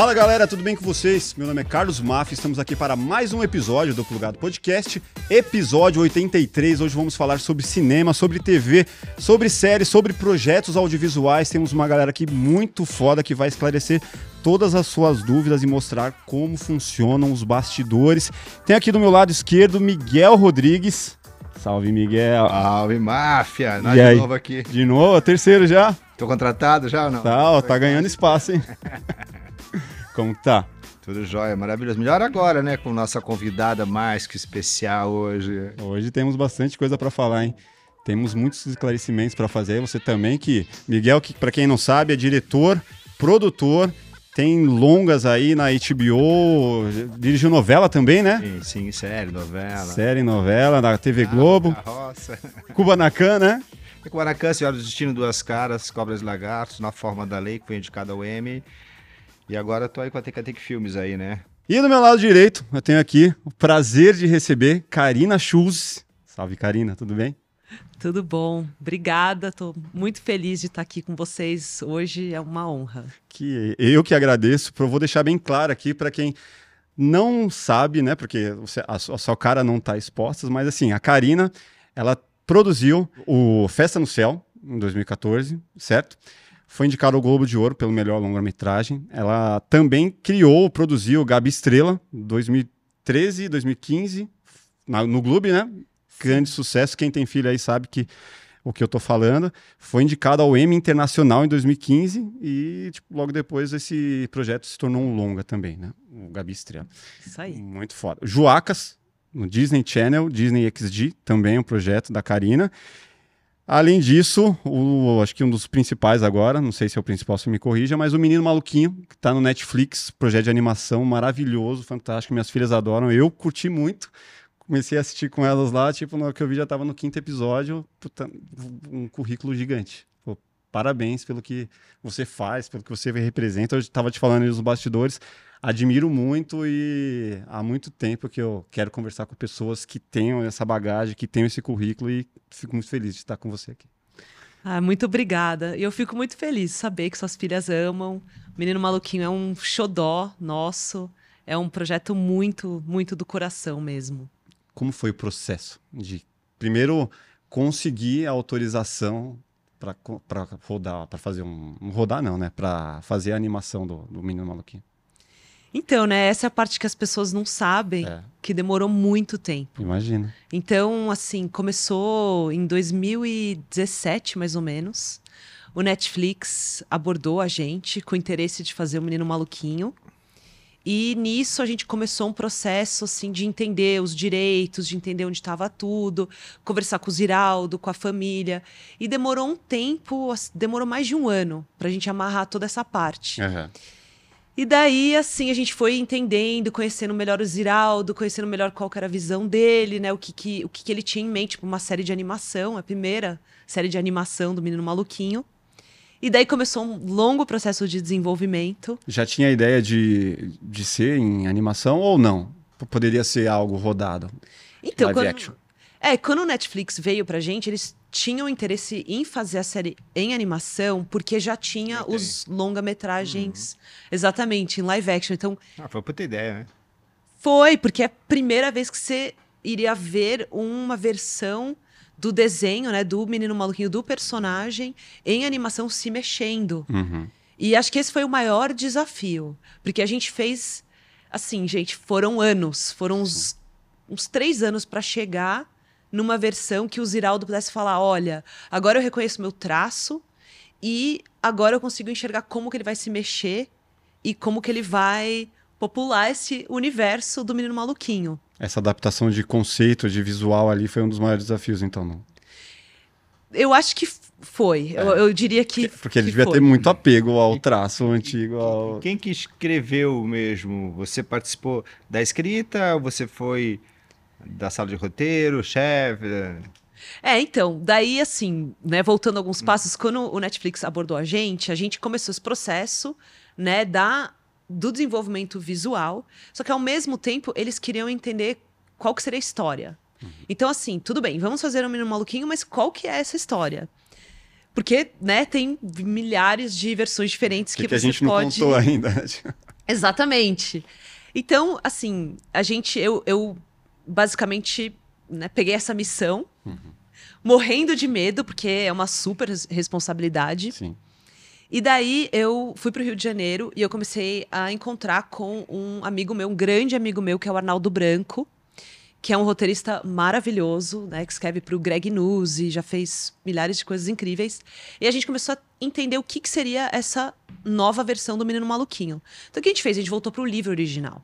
Fala galera, tudo bem com vocês? Meu nome é Carlos Maff, estamos aqui para mais um episódio do Plugado Podcast, episódio 83. Hoje vamos falar sobre cinema, sobre TV, sobre séries, sobre projetos audiovisuais. Temos uma galera aqui muito foda que vai esclarecer todas as suas dúvidas e mostrar como funcionam os bastidores. Tem aqui do meu lado esquerdo Miguel Rodrigues. Salve, Miguel. Salve, máfia. Nós E de aí? novo aqui. De novo, terceiro já. Tô contratado já ou não? Tá, ó, tá ganhando espaço, hein? Como tá? Tudo jóia, maravilhoso. Melhor agora, né? Com nossa convidada mais que especial hoje. Hoje temos bastante coisa para falar, hein? Temos muitos esclarecimentos para fazer. Você também que Miguel, que para quem não sabe, é diretor, produtor, tem longas aí na HBO, dirigiu novela também, né? Sim, sim, série, novela. Série, novela da TV Globo, Carroça. Kubanacan, né? E com Anacan, Senhora do Destino, Duas Caras, Cobras e Lagartos, Na Forma da Lei, que foi indicada ao Emmy. E agora tô aí com a Tecatec Filmes aí, né? E do meu lado direito, eu tenho aqui o prazer de receber Karina Schulz. Salve, Karina, tudo bem? Tudo bom, obrigada. Tô muito feliz de estar aqui com vocês hoje. É uma honra. que eu que agradeço. Eu vou deixar bem claro aqui para quem não sabe, né? Porque você- a, sua- a sua cara não está exposta, mas assim, a Karina, ela produziu o Festa no Céu em 2014, certo? Foi indicada ao Globo de Ouro pelo melhor longa-metragem. Ela também criou, produziu Gabi Estrela, 2013, 2015, na- no Globo, né? Grande sucesso. Quem tem filho aí sabe que o que eu tô falando. Foi indicado ao Emmy Internacional em 2015 e tipo, logo depois esse projeto se tornou um longa também, né? O Gabi Estrela. Isso aí. Muito foda. Joacas, no Disney Channel, Disney XD, também um projeto da Karina. Além disso, o, acho que um dos principais agora, não sei se é o principal, se me corrija, mas o Menino Maluquinho, que tá no Netflix, projeto de animação maravilhoso, fantástico, minhas filhas adoram, eu curti muito. Comecei a assistir com elas lá, tipo, no que eu vi já tava no quinto episódio, puta, um currículo gigante. Pô, parabéns pelo que você faz, pelo que você representa. Eu estava te falando aí nos bastidores, admiro muito e há muito tempo que eu quero conversar com pessoas que tenham essa bagagem, que tenham esse currículo e fico muito feliz de estar com você aqui. Ah, muito obrigada. E eu fico muito feliz de saber que suas filhas amam. O Menino Maluquinho é um xodó nosso. É um projeto muito, muito do coração mesmo. Como foi o processo de primeiro conseguir a autorização para rodar, para fazer um, um rodar não, né, para fazer a animação do, do Menino Maluquinho? Então, né, essa é a parte que as pessoas não sabem, É. que demorou muito tempo. Imagina. Então, assim, começou em 2017, mais ou menos. O Netflix abordou a gente com o interesse de fazer o Menino Maluquinho. E nisso a gente começou um processo assim de entender os direitos, de entender onde estava tudo, conversar com o Ziraldo, com a família. E demorou um tempo, demorou mais de um ano para a gente amarrar toda essa parte. Aham. E daí, assim, a gente foi entendendo, conhecendo melhor o Ziraldo, conhecendo melhor qual era a visão dele, né? O que, que, o que, que ele tinha em mente, tipo, uma série de animação, a primeira série de animação do Menino Maluquinho. E daí começou um longo processo de desenvolvimento. Já tinha a ideia de, de ser em animação ou não? Poderia ser algo rodado. Então, quando, action. é, quando o Netflix veio pra gente, eles tinham interesse em fazer a série em animação, porque já tinha os longa-metragens, exatamente, em live action. Então, Ah, foi puta ideia, né? Foi, porque é a primeira vez que você iria ver uma versão do desenho, né, do menino maluquinho, do personagem, em animação se mexendo. Uhum. E acho que esse foi o maior desafio, porque a gente fez, assim, gente, foram anos, foram uns, uns três anos para chegar numa versão que o Ziraldo pudesse falar, olha, agora eu reconheço meu traço e agora eu consigo enxergar como que ele vai se mexer e como que ele vai popular esse universo do menino maluquinho. Essa adaptação de conceito, de visual ali foi um dos maiores desafios, então. Não. Eu acho que foi. Eu, eu diria que. Porque ele que devia foi. ter muito apego ao traço antigo. Ao... Quem que escreveu mesmo? Você participou da escrita? Ou você foi da sala de roteiro, chefe? É, então, daí assim, né, voltando alguns passos, quando o Netflix abordou a gente, a gente começou esse processo, né, da do desenvolvimento visual, só que ao mesmo tempo eles queriam entender qual que seria a história. Então assim, tudo bem, vamos fazer um menino maluquinho, mas qual que é essa história? Porque, né, tem milhares de versões diferentes que, que, que a você gente não pode contou ainda. Exatamente. Então, assim, a gente, eu, eu basicamente né, peguei essa missão, Uhum. morrendo de medo, porque é uma super res- responsabilidade. Sim. E daí eu fui pro Rio de Janeiro e eu comecei a encontrar com um amigo meu, um grande amigo meu, que é o Arnaldo Branco, que é um roteirista maravilhoso, né? Que escreve pro Greg News e já fez milhares de coisas incríveis. E a gente começou a entender o que, que seria essa nova versão do Menino Maluquinho. Então o que a gente fez? A gente voltou pro livro original.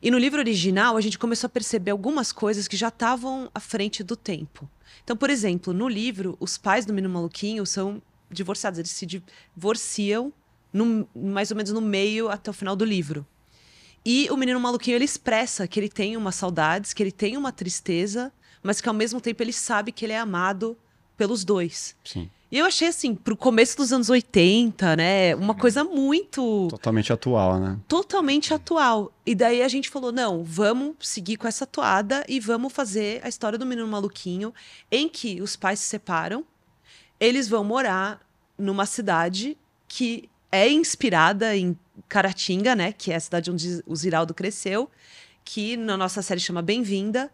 E no livro original, a gente começou a perceber algumas coisas que já estavam à frente do tempo. Então, por exemplo, no livro, os pais do menino maluquinho são divorciados. Eles se divorciam no- mais ou menos no meio até o final do livro. E o menino maluquinho, ele expressa que ele tem umas saudades, que ele tem uma tristeza, mas que ao mesmo tempo ele sabe que ele é amado pelos dois. Sim. E eu achei, assim, pro começo dos anos 80, né, uma coisa muito Totalmente atual, né? totalmente atual. E daí a gente falou: não, vamos seguir com essa toada e vamos fazer a história do menino maluquinho, em que os pais se separam, eles vão morar numa cidade que é inspirada em Caratinga, né? Que é a cidade onde o Ziraldo cresceu, que na nossa série chama Bem-vinda.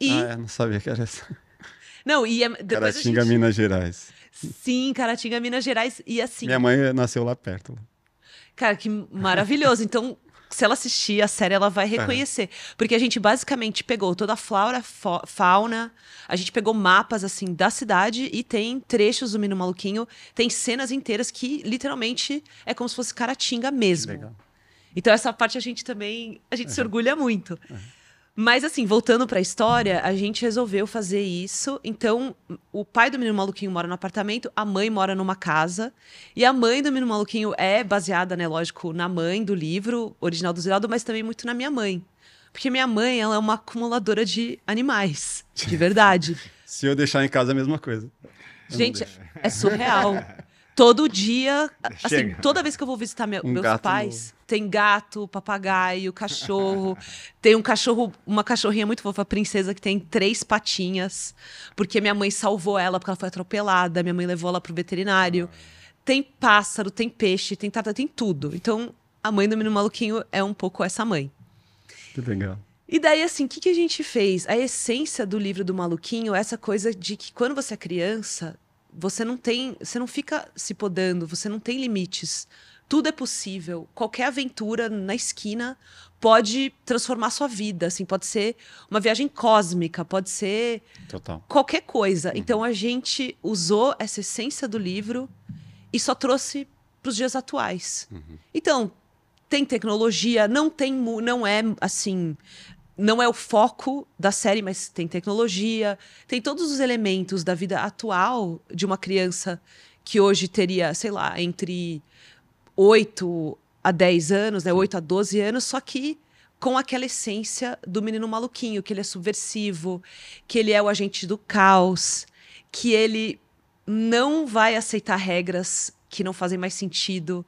E. Ah, é, não sabia que era essa. Não, e é, depois Caratinga, gente... Minas Gerais. Sim, Caratinga, Minas Gerais. E assim. Minha mãe nasceu lá perto. Cara, que maravilhoso. Então, se ela assistir a série, ela vai reconhecer. Porque a gente basicamente pegou toda a flora, fauna, a gente pegou mapas, assim, da cidade e tem trechos do Menino Maluquinho, tem cenas inteiras que, literalmente, é como se fosse Caratinga mesmo. Legal. Então, essa parte a gente também, a gente se orgulha muito. Mas, assim, voltando pra história, a gente resolveu fazer isso. Então, o pai do menino maluquinho mora no apartamento, a mãe mora numa casa. E a mãe do menino maluquinho é baseada, né, lógico, na mãe do livro original do Ziraldo, mas também muito na minha mãe. Porque minha mãe, ela é uma acumuladora de animais, de verdade. Se eu deixar em casa, é a mesma coisa. Eu Gente, é surreal. Todo dia, assim, toda vez que eu vou visitar meu- Um meus pais, tem gato, papagaio, cachorro. tem um cachorro, uma cachorrinha muito fofa, princesa, que tem três patinhas, porque minha mãe salvou ela porque ela foi atropelada, minha mãe levou ela pro veterinário. Tem pássaro, tem peixe, tem tata, tem tudo. Então, a mãe do menino maluquinho é um pouco essa mãe. Que legal. E daí, assim, o que, que a gente fez? A essência do livro do Maluquinho é essa coisa de que quando você é criança, você não tem. Você não fica se podando, você não tem limites. Tudo é possível. Qualquer aventura na esquina pode transformar sua vida. Assim, pode ser uma viagem cósmica, pode ser Total. qualquer coisa. Então a gente usou essa essência do livro e só trouxe para os dias atuais. Então tem tecnologia, não tem, não é assim, não é o foco da série, mas tem tecnologia, tem todos os elementos da vida atual de uma criança que hoje teria, sei lá, entre 8 a 10 anos, né, 8 a 12 anos, só que com aquela essência do menino maluquinho, que ele é subversivo, que ele é o agente do caos, que ele não vai aceitar regras que não fazem mais sentido.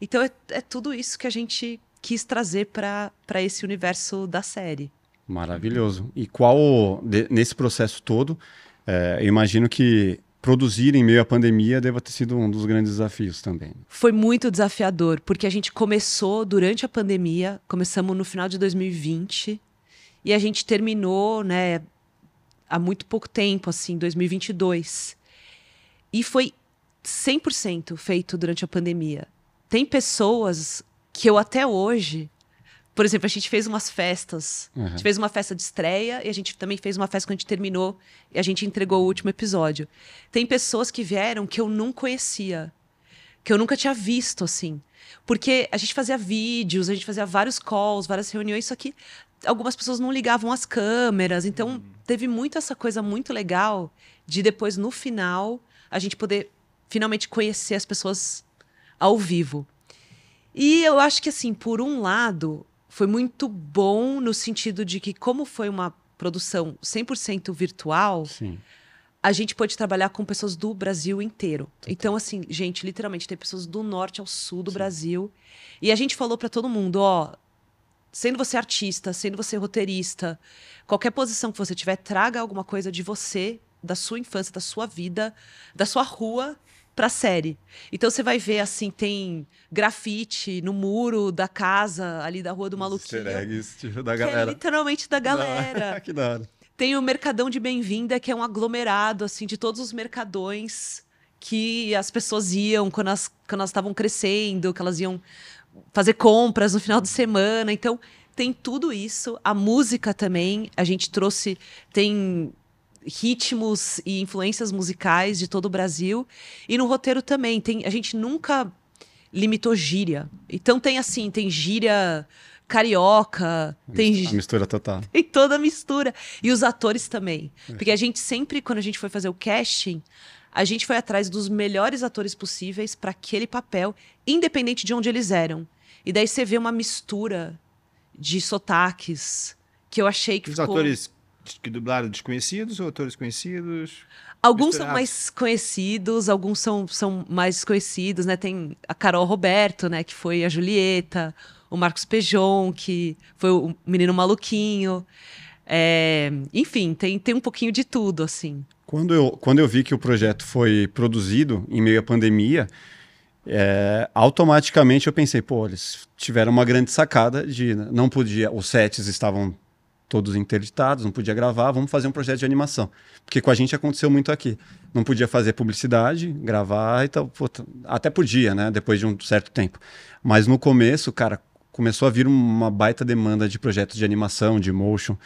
Então é, é tudo isso que a gente quis trazer para esse universo da série. Maravilhoso. E qual, de- nesse processo todo, é, eu imagino que produzir em meio à pandemia deva ter sido um dos grandes desafios também. Foi muito desafiador, porque a gente começou durante a pandemia, começamos no final de 2020 e a gente terminou, né, há muito pouco tempo, assim, 2022. E foi 100% feito durante a pandemia. Tem pessoas que eu até hoje, por exemplo, a gente fez umas festas. A gente fez uma festa de estreia e a gente também fez uma festa quando a gente terminou e a gente entregou o último episódio. Tem pessoas que vieram que eu não conhecia que eu nunca tinha visto, assim. Porque a gente fazia vídeos, a gente fazia vários calls, várias reuniões, só que algumas pessoas não ligavam as câmeras. Então, teve muito essa coisa muito legal de depois, no final, a gente poder finalmente conhecer as pessoas ao vivo. E eu acho que, assim, por um lado, foi muito bom no sentido de que, como foi uma produção 100% virtual, Sim. a gente pôde trabalhar com pessoas do Brasil inteiro. Então, assim, gente, literalmente, tem pessoas do norte ao sul do Brasil. E a gente falou pra todo mundo, ó, sendo você artista, sendo você roteirista, qualquer posição que você tiver, traga alguma coisa de você, da sua infância, da sua vida, da sua rua, pra série. Então você vai ver assim, tem grafite no muro da casa ali da Rua do Maluquinho. Easter eggs, tipo, da é galera. literalmente da galera. que da hora. Tem o Mercadão de Bem-vinda, que é um aglomerado, assim, de todos os mercadões que as pessoas iam quando elas quando estavam crescendo, que elas iam fazer compras no final de semana. Então, tem tudo isso. A música também, a gente trouxe, tem ritmos e influências musicais de todo o Brasil. E no roteiro também, tem, a gente nunca limitou gíria. Então tem assim, tem gíria carioca, tem A gí- mistura total. tem toda a mistura. E os atores também. Porque a gente sempre, quando a gente foi fazer o casting, a gente foi atrás dos melhores atores possíveis para aquele papel, independente de onde eles eram. E daí você vê uma mistura de sotaques que eu achei que Os ficou... atores que dublaram desconhecidos ou atores conhecidos? Alguns são misturados. mais conhecidos, alguns são, são mais desconhecidos, né? Tem a Carol Roberto, né? Que foi a Julieta, o Marcos Pejon, que foi o menino maluquinho. É, enfim, tem, tem um pouquinho de tudo, assim. Quando eu, quando eu vi que o projeto foi produzido em meio à pandemia, é, automaticamente eu pensei, pô, eles tiveram uma grande sacada de não podia, os sets estavam todos interditados, não podia gravar, vamos fazer um projeto de animação. Porque com a gente aconteceu muito aqui. Não podia fazer publicidade, gravar e tal. Até podia, né? Depois de um certo tempo. Mas no começo, cara, começou a vir uma baita demanda de projetos de animação, de motion.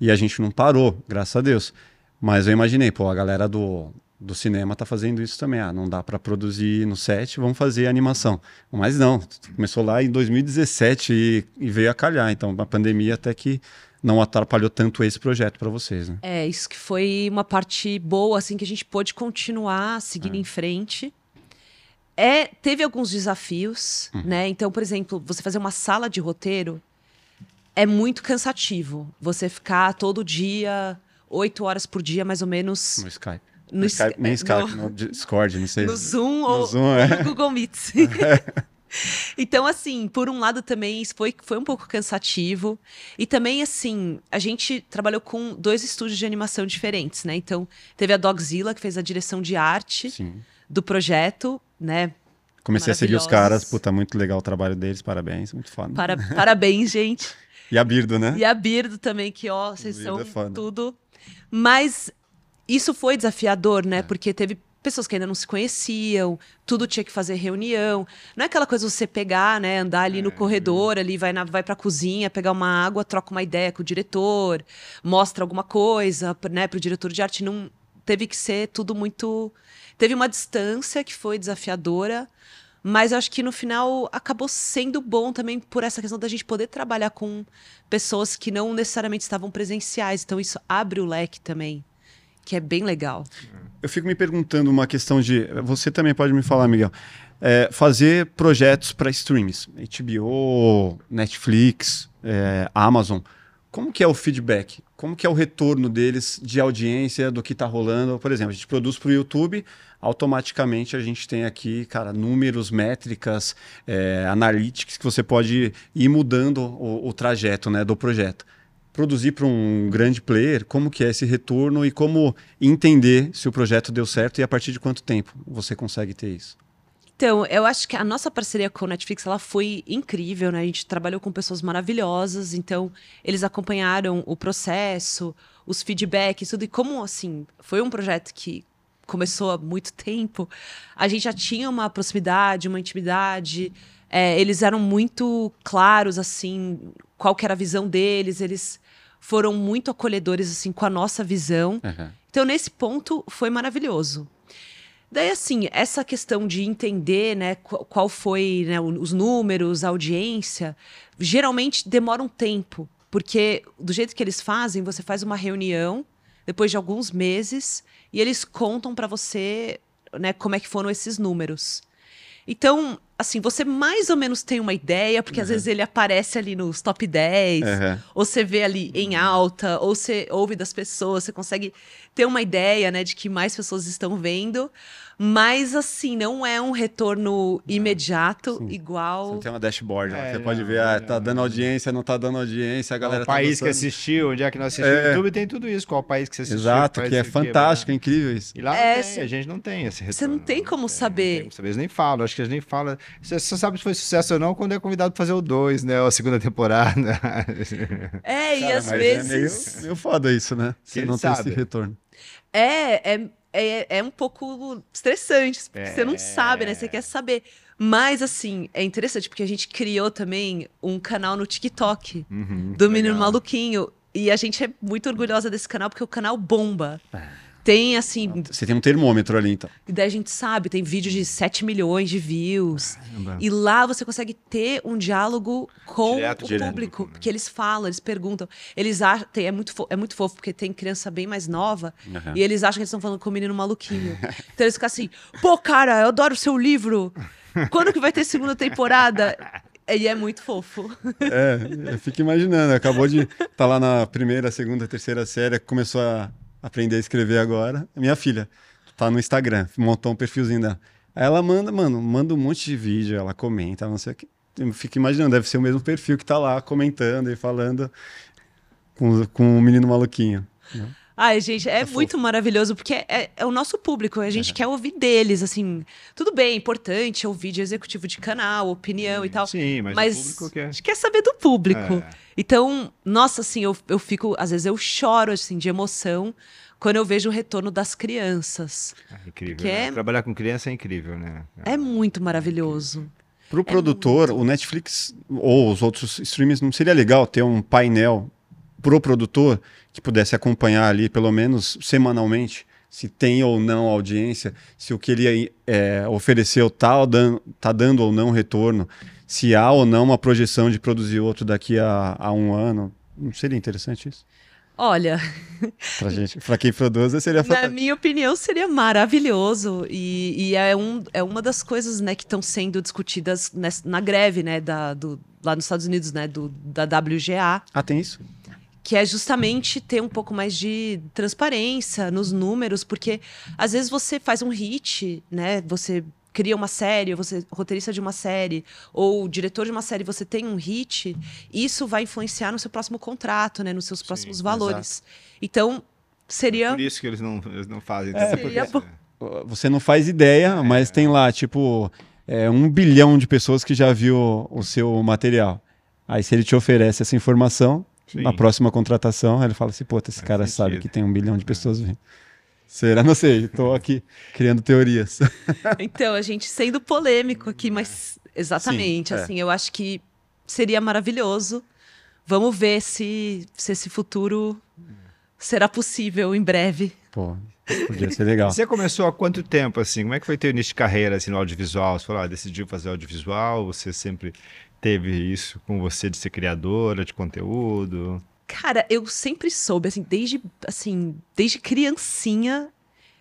E a gente não parou, graças a Deus. Mas eu imaginei, pô, a galera do, do cinema tá fazendo isso também. Ah, não dá para produzir no set, vamos fazer animação. Mas não, começou lá em 2017 e, e veio a calhar. Então, a pandemia até que não atrapalhou tanto esse projeto para vocês, né? É, isso que foi uma parte boa, assim, que a gente pôde continuar seguindo em frente. É, teve alguns desafios, né? Então, por exemplo, você fazer uma sala de roteiro é muito cansativo. Você ficar todo dia, oito horas por dia, mais ou menos, No Skype. no, No Skype, nem no- Skype, no Discord, não sei. no Zoom No ou, Zoom, é. no Google Meet. então, assim, por um lado também isso foi, foi um pouco cansativo. E também, assim, a gente trabalhou com dois estúdios de animação diferentes, né? Então, teve a Dogzilla, que fez a direção de arte Sim. do projeto, né? Comecei a seguir os caras, puta, muito legal o trabalho deles, parabéns, muito foda. Para, parabéns, gente. E a Birdo, né? E a Birdo também, que, ó, vocês são é tudo. Mas isso foi desafiador, né? Porque teve pessoas que ainda não se conheciam, tudo tinha que fazer reunião. Não é aquela coisa você pegar, né, andar ali no corredor, ali vai, na, vai pra cozinha, pegar uma água, troca uma ideia com o diretor, mostra alguma coisa, né, pro diretor de arte. Não teve que ser tudo muito. Teve uma distância que foi desafiadora. Mas eu acho que no final acabou sendo bom também por essa questão da gente poder trabalhar com pessoas que não necessariamente estavam presenciais. Então isso abre o leque também, que é bem legal. Eu fico me perguntando uma questão de. Você também pode me falar, Miguel. É, fazer projetos para streams, HBO, Netflix, é, Amazon. Como que é o feedback? Como que é o retorno deles de audiência do que está rolando? Por exemplo, a gente produz para o YouTube, automaticamente a gente tem aqui, cara, números, métricas, é, analytics que você pode ir mudando o, o trajeto né, do projeto produzir para um grande player, como que é esse retorno e como entender se o projeto deu certo e a partir de quanto tempo você consegue ter isso. Então, eu acho que a nossa parceria com o Netflix ela foi incrível, né? A gente trabalhou com pessoas maravilhosas, então eles acompanharam o processo, os feedbacks, tudo. E como, assim, foi um projeto que começou há muito tempo, a gente já tinha uma proximidade, uma intimidade. é, eles eram muito claros, assim, qual era a visão deles. Eles foram muito acolhedores, assim, com a nossa visão. Então, nesse ponto, foi maravilhoso. Daí, assim, essa questão de entender, né, qu- qual foi né, os números, a audiência, geralmente demora um tempo, porque do jeito que eles fazem, você faz uma reunião depois de alguns meses e eles contam para você, né, como é que foram esses números. Então, assim, você mais ou menos tem uma ideia, porque às vezes ele aparece ali nos top 10, Aham. ou você vê ali em alta, ou você ouve das pessoas, você consegue ter uma ideia, né, de que mais pessoas estão vendo. Mas, assim, não é um retorno imediato, Sim. Você igual. não tem uma dashboard, lá. É, você pode não, ver, ah, não, tá dando audiência, não tá dando audiência, a galera Qual país tá que gostando. assistiu, onde é que não assistiu. É. No YouTube tem tudo isso. Qual país que você assistiu. Exato, país que é você fantástico, é incrível isso. E lá É, tem, a gente não tem esse retorno. você não tem como Não saber. Não tem como saber. Eles nem falam, acho que eles nem falam. Você só sabe se foi sucesso ou não quando é convidado pra fazer o 2, né? Ou a segunda temporada. É, e Cara, às mas vezes. É meio, meio foda isso, né? Você não tem sabe. esse retorno. É, é, é, é um pouco estressante, porque você não É. sabe, né? Você quer saber. Mas, assim, é interessante, porque a gente criou também um canal no TikTok Uhum, do Menino. Maluquinho. E a gente é muito orgulhosa desse canal, porque o canal bomba. Tem, assim, Você tem um termômetro ali, então. e daí a gente sabe, tem vídeo de 7 milhões de views. Caramba. E lá você consegue ter um diálogo com Direto, o direto. público. Porque eles falam, eles perguntam. Eles acham. tem- é, muito fo- é muito fofo, porque tem criança bem mais nova. Aham. E eles acham que eles estão falando com o menino maluquinho. então eles ficam assim: pô, cara, eu adoro o seu livro. Quando que vai ter segunda temporada? E é muito fofo. É, eu fico imaginando. Acabou de estar lá na primeira, segunda, terceira série, começou a aprender a escrever agora. Minha filha tá no Instagram, montou um perfilzinho dela. Aí ela manda, mano, manda um monte de vídeo, ela comenta, não sei o que. Eu fico imaginando, deve ser o mesmo perfil que tá lá comentando e falando com, com o menino maluquinho. Ai, gente, é Tá muito maravilhoso, porque é, é o nosso público, a gente quer ouvir deles, assim. Tudo bem, é importante ouvir de executivo de canal, opinião e tal. Sim, mas, Mas o público quer. a gente quer saber do público. É. Então, nossa, assim, eu, eu fico, às vezes eu choro, assim, de emoção quando eu vejo o retorno das crianças. É incrível. Né? é- Trabalhar com criança é incrível, né? É muito maravilhoso. Pro produtor, o Netflix ou os outros streamers, não seria legal ter um painel pro produtor que pudesse acompanhar ali, pelo menos semanalmente, se tem ou não audiência, se o que ele é, ofereceu tá dando, tá dando ou não retorno, se há ou não uma projeção de produzir outro daqui a, a um ano. Não seria interessante isso? Olha, Pra gente, pra quem produz, seria na fantástico. minha opinião, seria maravilhoso. E, e é, um, é uma das coisas, né, que estão sendo discutidas nessa- na greve, né, da, do, lá nos Estados Unidos, né, do, da WGA. Ah, tem isso? Que é justamente ter um pouco mais de transparência nos números, porque às vezes você faz um hit, né? Você cria uma série, você é roteirista de uma série, ou diretor de uma série, você tem um hit, isso vai influenciar no seu próximo contrato, né? Nos seus próximos valores. Então, seria. Por isso que eles não, eles não fazem. É, tanto Seria né? Você não faz ideia, mas tem lá, tipo, é, um bilhão de pessoas que já viu o seu material. Aí, se ele te oferece essa informação, Sim. na próxima contratação, ele fala assim: pô, esse Faz cara sentido. sabe que tem um bilhão de pessoas vendo. Será? Não sei, tô aqui criando teorias. Então, a gente sendo polêmico aqui, mas exatamente, Sim, é. assim, eu acho que seria maravilhoso. Vamos ver se, se esse futuro será possível em breve. Pô, podia ser legal. Você começou há quanto tempo, assim? Como é que foi teu início de carreira, assim, no audiovisual? Você falou, ah, decidiu fazer audiovisual? Você sempre teve isso com você de ser criadora de conteúdo? Cara, eu sempre soube, assim, desde, assim, desde criancinha,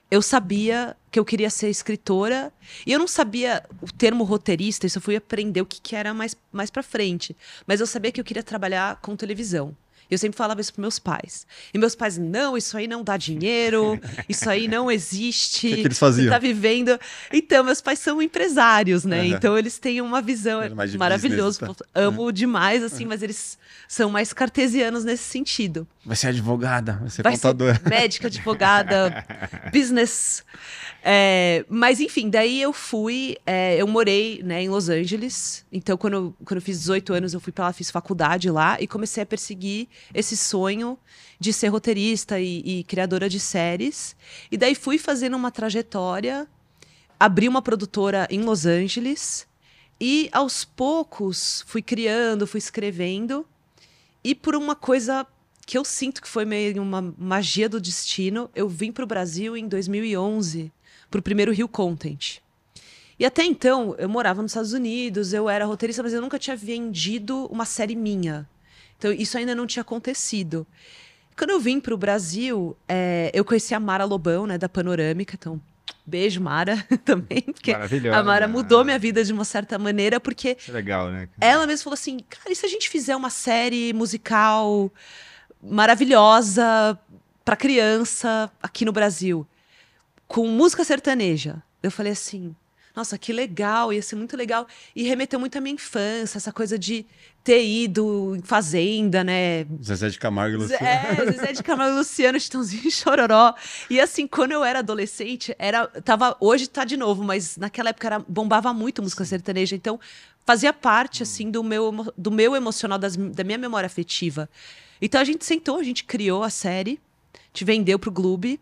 eu sabia que eu queria ser escritora. E eu não sabia o termo roteirista, isso eu fui aprender o que, que era mais, mais pra frente. Mas eu sabia que eu queria trabalhar com televisão. Eu sempre falava isso pros meus pais. E meus pais, não, isso aí não dá dinheiro, isso aí não existe. O que que eles faziam? Você tá vivendo. Então, meus pais são empresários, né? Aham. Então, eles têm uma visão maravilhosa. tá? Amo demais, assim, mas eles são mais cartesianos nesse sentido. Vai ser advogada, vai ser Vai contadora. ser médica, advogada, business. É, mas enfim, daí eu fui, é, eu morei né, em Los Angeles. Então, quando eu, quando eu fiz 18 anos, eu fui para lá, fiz faculdade lá e comecei a perseguir esse sonho de ser roteirista e, e criadora de séries. E daí fui fazendo uma trajetória, abri uma produtora em Los Angeles e aos poucos fui criando, fui escrevendo. E por uma coisa que eu sinto que foi meio uma magia do destino, eu vim para o Brasil em 2011, para o primeiro Rio Content. E até então, eu morava nos Estados Unidos, eu era roteirista, mas eu nunca tinha vendido uma série minha. Então, isso ainda não tinha acontecido. Quando eu vim para o Brasil, é, eu conheci a Mara Lobão, né, da Panorâmica. Então, Beijo, Mara, também, porque a Mara mudou minha vida de uma certa maneira, porque é legal, né? ela mesma falou assim: cara, e se a gente fizer uma série musical maravilhosa para criança aqui no Brasil, com música sertaneja? Eu falei assim. Nossa, que legal, ia ser muito legal. E remeteu muito à minha infância, essa coisa de ter ido em fazenda, né? Zezé de Camargo e Luciano. É, Zezé de Camargo e Luciano, Chitãozinho e Chororó. E assim, quando eu era adolescente, era, tava, hoje tá de novo, mas naquela época era, bombava muito música sertaneja, então fazia parte, assim, do meu, do meu emocional, das- da minha memória afetiva. Então a gente sentou, a gente criou a série, te vendeu pro Gloob.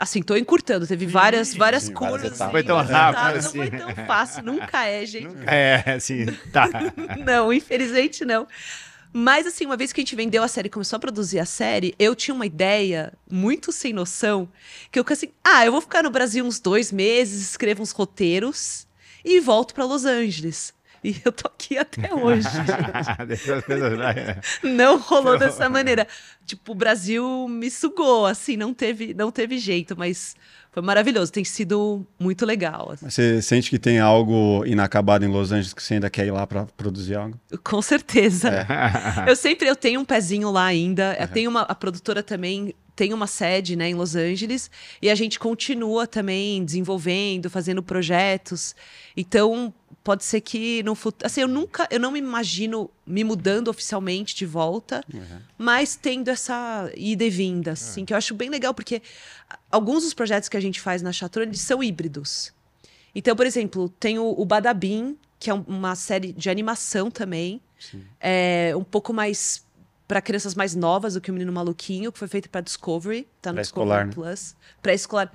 Assim, tô encurtando, teve várias, várias sim, várias curvas. Foi tão rápido assim. Não foi tão fácil, nunca é, gente. É, assim, tá. não, infelizmente não. Mas, assim, uma vez que a gente vendeu a série e começou a produzir a série, eu tinha uma ideia muito sem noção, que eu fiquei assim, ah, eu vou ficar no Brasil uns dois meses, escrevo uns roteiros e volto para Los Angeles. E eu tô aqui até hoje. Não rolou dessa maneira. Tipo, o Brasil me sugou, assim, não teve, não teve jeito, mas foi maravilhoso, tem sido muito legal. assim. Você sente que tem algo inacabado em Los Angeles que você ainda quer ir lá pra produzir algo? Com certeza. Eu sempre eu tenho um pezinho lá ainda. Eu tenho uma, a produtora também tem uma sede né, em Los Angeles e a gente continua também desenvolvendo, fazendo projetos. Então, pode ser que no futuro. Assim, eu nunca, eu não me imagino me mudando oficialmente de volta, mas tendo essa ida e vinda, assim, que eu acho bem legal, porque alguns dos projetos que a gente faz na Chatrone eles são híbridos. Então, por exemplo, tem o, o Badabim, que é um- uma série de animação também. É um pouco mais para crianças mais novas do que o Menino Maluquinho, que foi feito para Discovery, tá no Discovery Plus. Pré-escolar.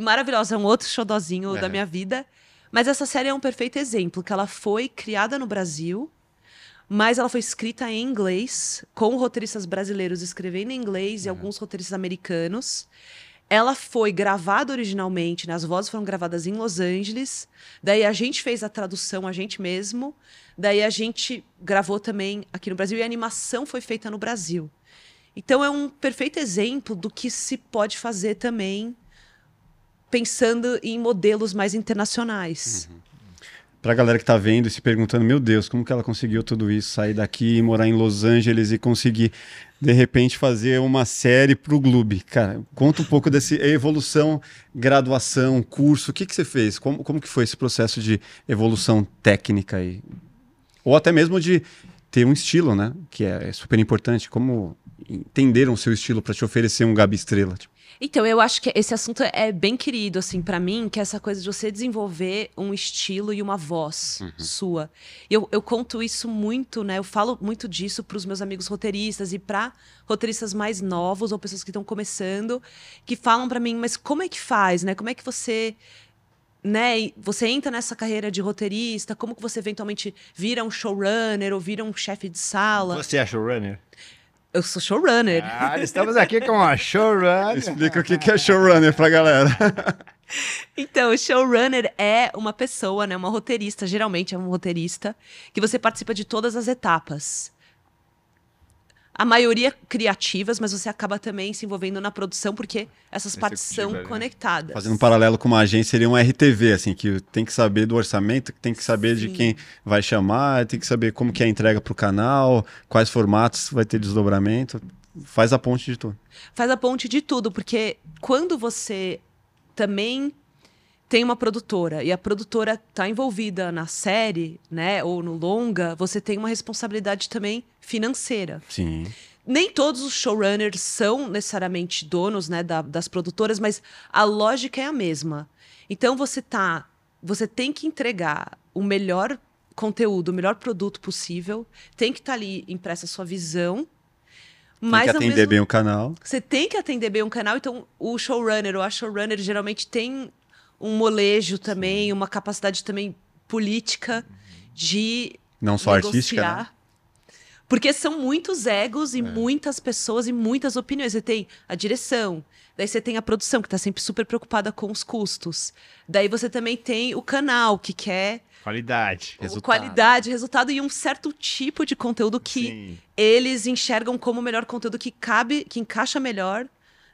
Maravilhosa, é um outro xodozinho da É. minha vida. Mas essa série é um perfeito exemplo, que ela foi criada no Brasil, mas ela foi escrita em inglês, com roteiristas brasileiros escrevendo em inglês e alguns roteiristas americanos. Ela foi gravada originalmente, né? as vozes foram gravadas em Los Angeles. Daí a gente fez a tradução, a gente mesmo. Daí a gente gravou também aqui no Brasil e a animação foi feita no Brasil. Então é um perfeito exemplo do que se pode fazer também pensando em modelos mais internacionais. Pra galera que tá vendo e se perguntando, meu Deus, como que ela conseguiu tudo isso? Sair daqui morar em Los Angeles e conseguir, de repente, fazer uma série pro Gloob. Cara, conta um pouco dessa evolução, graduação, curso. O que que você fez? Como, como que foi esse processo de evolução técnica aí? Ou até mesmo de ter um estilo, né? Que é super importante. Como entenderam o seu estilo para te oferecer um Gabi Estrela? Tipo, Então, eu acho que esse assunto é bem querido, assim, pra mim, que é essa coisa de você desenvolver um estilo e uma voz sua. Eu, eu conto isso muito, né? Eu falo muito disso pros meus amigos roteiristas e pra roteiristas mais novos ou pessoas que estão começando, que falam pra mim, mas como é que faz, né? Como é que você né, você entra nessa carreira de roteirista, como que você eventualmente vira um showrunner ou vira um chefe de sala? Você é showrunner? Eu sou showrunner. Ah, estamos aqui com a showrunner. explica o que que é showrunner pra galera. Então, o showrunner é uma pessoa, né, uma roteirista, geralmente é um roteirista, que você participa de todas as etapas. A maioria criativas, mas você acaba também se envolvendo na produção, porque essas partes são né? conectadas. Fazendo um paralelo com uma agência, seria um RTV, assim, que tem que saber do orçamento, tem que saber de Sim. quem vai chamar, tem que saber como que é a entrega para o canal, quais formatos vai ter desdobramento. Faz a ponte de tudo. faz a ponte de tudo, porque quando você também tem uma produtora e a produtora está envolvida na série, né, ou no longa, você tem uma responsabilidade também financeira. Sim. Nem todos os showrunners são necessariamente donos, né, da- das produtoras, mas a lógica é a mesma. Então você tá, você tem que entregar o melhor conteúdo, o melhor produto possível, tem que estar ali impressa a sua visão, Tem mas que ao atender mesmo bem o canal. você tem que atender bem um canal, então o showrunner ou a showrunner geralmente tem um molejo também, uma capacidade também política de Não só artística, né? negociar. Porque são muitos egos e muitas pessoas e muitas opiniões. Você tem a direção, daí você tem a produção, que está sempre super preocupada com os custos. Daí você também tem o canal, que quer Qualidade. Resultado. qualidade, resultado e um certo tipo de conteúdo que Sim. eles enxergam como o melhor conteúdo que cabe, que encaixa melhor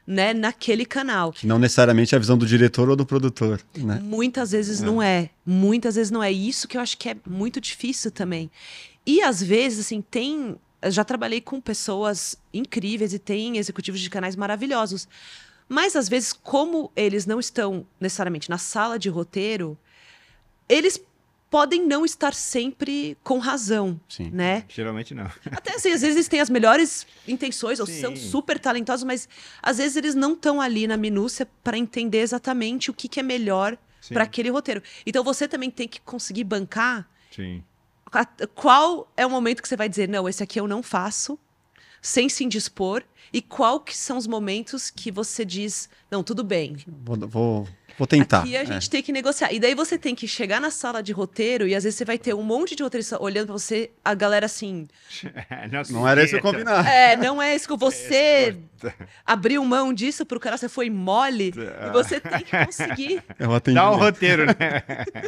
né, naquele canal. Que não necessariamente é a visão do diretor ou do produtor, né? Muitas vezes não é. Muitas vezes não é. Isso que eu acho que é muito difícil também. E às vezes, assim, tem. Eu já trabalhei com pessoas incríveis e tem executivos de canais maravilhosos. Mas às vezes, como eles não estão necessariamente na sala de roteiro, eles podem não estar sempre com razão, Sim. né? Geralmente não. Até assim, às vezes eles têm as melhores intenções, ou Sim. são super talentosos, mas às vezes eles não estão ali na minúcia para entender exatamente o que, que é melhor para aquele roteiro. Então você também tem que conseguir bancar Sim. a- qual é o momento que você vai dizer, não, esse aqui eu não faço, sem se indispor, e qual que são os momentos que você diz, não, tudo bem, Vou, vou, vou tentar. Aqui a é. gente tem que negociar. E daí você tem que chegar na sala de roteiro e às vezes você vai ter um monte de roteirista olhando pra você, a galera assim, Não era isso combinar. é, não é isso que você abriu mão disso pro cara, você foi mole, e você tem que conseguir. É o Dá um roteiro, né?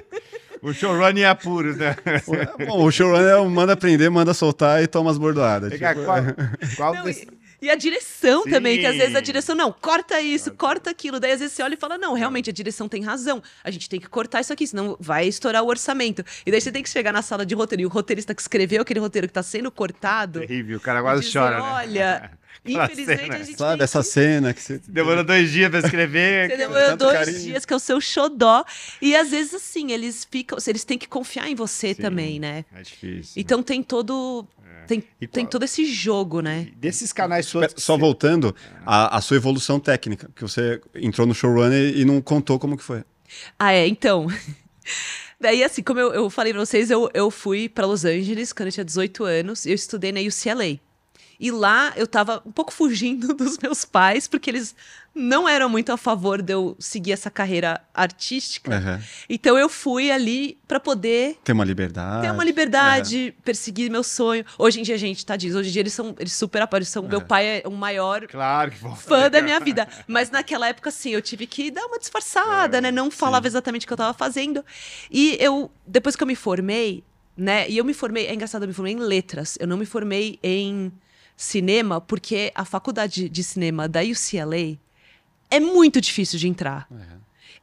o showrunner é apuros, né? Bom, o showrunner manda prender, manda soltar e toma as bordoadas. Tipo, qual, qual Não, desse- e, e a direção Sim. também, que às vezes a direção, não, corta isso, corta aquilo. Daí às vezes você olha e fala, não, realmente a direção tem razão. A gente tem que cortar isso aqui, senão vai estourar o orçamento. E daí você tem que chegar na sala de roteiro e o roteirista que escreveu aquele roteiro que tá sendo cortado. Terrível, o cara quase dizer, chora, né? Olha, Aquela infelizmente cena. a gente Sabe, essa cena que você. Demorou dois dias pra escrever. Você demorou dois carinho. dias, que é o seu xodó. E às vezes, assim, eles ficam. Eles têm que confiar em você Sim. também, né? É difícil. Então tem todo. Tem, E tem todo esse jogo, né? Desses canais todos. Só voltando, a, a sua evolução técnica, que você entrou no showrunner e não contou como que foi. Ah, é, então. Daí, assim, como eu, eu falei pra vocês, eu, eu fui pra Los Angeles quando eu tinha 18 anos e eu estudei na UCLA. E lá eu tava um pouco fugindo dos meus pais, porque eles não eram muito a favor de eu seguir essa carreira artística. Aham. Então eu fui ali pra poder Ter uma liberdade. ter uma liberdade, perseguir meu sonho. Hoje em dia, gente, tadinhos, hoje em dia eles são eles super eles são- Meu pai é o maior Claro fã da minha vida. Mas naquela época, assim, eu tive que dar uma disfarçada, né? Não falava exatamente o que eu tava fazendo. E eu, depois que eu me formei, né? E eu me formei, é engraçado, eu me formei em letras. Eu não me formei em cinema, porque a faculdade de cinema da UCLA é muito difícil de entrar.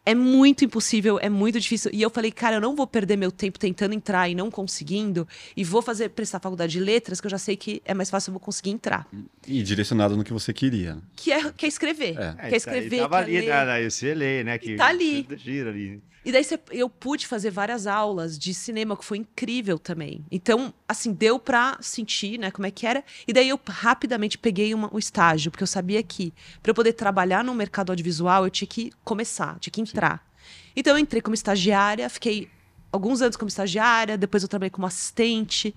É muito impossível, é muito difícil. E eu falei, cara, eu não vou perder meu tempo tentando entrar e não conseguindo, e vou fazer prestar faculdade de letras, que eu já sei que é mais fácil eu vou conseguir entrar. E direcionado no que você queria. Que é, que é escrever. É. Quer escrever, Tava quer ali ler. na, na UCLA, né? Que tá ali. Gira ali. E daí eu pude fazer várias aulas de cinema, que foi incrível também. Então, assim, deu pra sentir, né, como é que era. E daí eu rapidamente peguei uma- um estágio, porque eu sabia que pra eu poder trabalhar no mercado audiovisual, eu tinha que começar, tinha que entrar. Então eu entrei como estagiária, fiquei alguns anos como estagiária, depois eu trabalhei como assistente.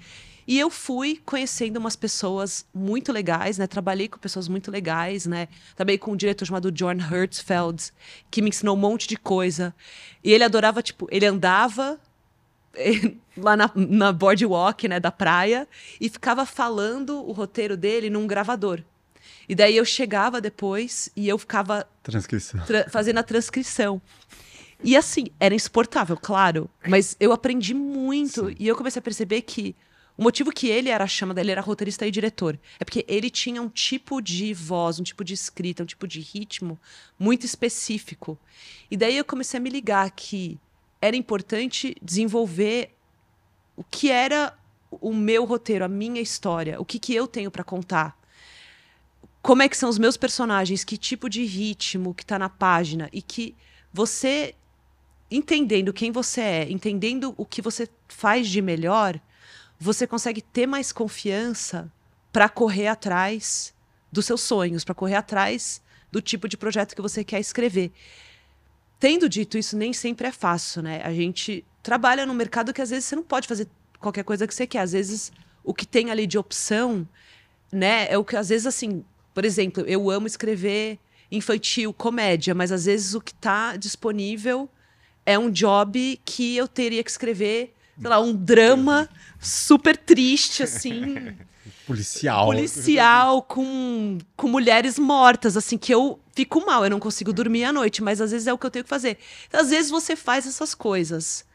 E eu fui conhecendo umas pessoas muito legais, né? Trabalhei com pessoas muito legais, né? Trabalhei com um diretor chamado John Hertzfeld, que me ensinou um monte de coisa. E ele adorava, tipo, ele andava eh, lá na, na boardwalk, né, da praia, e ficava falando o roteiro dele num gravador. E daí eu chegava depois e eu ficava Transcrição. tra- fazendo a transcrição. E assim, era insuportável, claro, mas eu aprendi muito e eu comecei a perceber que o motivo que ele era a chama dele era roteirista e diretor é porque ele tinha um tipo de voz, um tipo de escrita, um tipo de ritmo muito específico. E daí eu comecei a me ligar que era importante desenvolver o que era o meu roteiro, a minha história, o que, que eu tenho para contar como é que são os meus personagens, que tipo de ritmo que tá na página e que você entendendo quem você é, entendendo o que você faz de melhor, você consegue ter mais confiança para correr atrás dos seus sonhos, para correr atrás do tipo de projeto que você quer escrever. Tendo dito isso, nem sempre é fácil, né? A gente trabalha num mercado que às vezes você não pode fazer qualquer coisa que você quer. Às vezes o que tem ali de opção, né, é o que às vezes assim, por exemplo, eu amo escrever infantil, comédia, mas às vezes o que está disponível é um job que eu teria que escrever, sei lá, um drama super triste, assim, Policial. policial, com, com mulheres mortas, assim, que eu fico mal, eu não consigo dormir à noite, mas às vezes é o que eu tenho que fazer. Então, às vezes você faz essas coisas,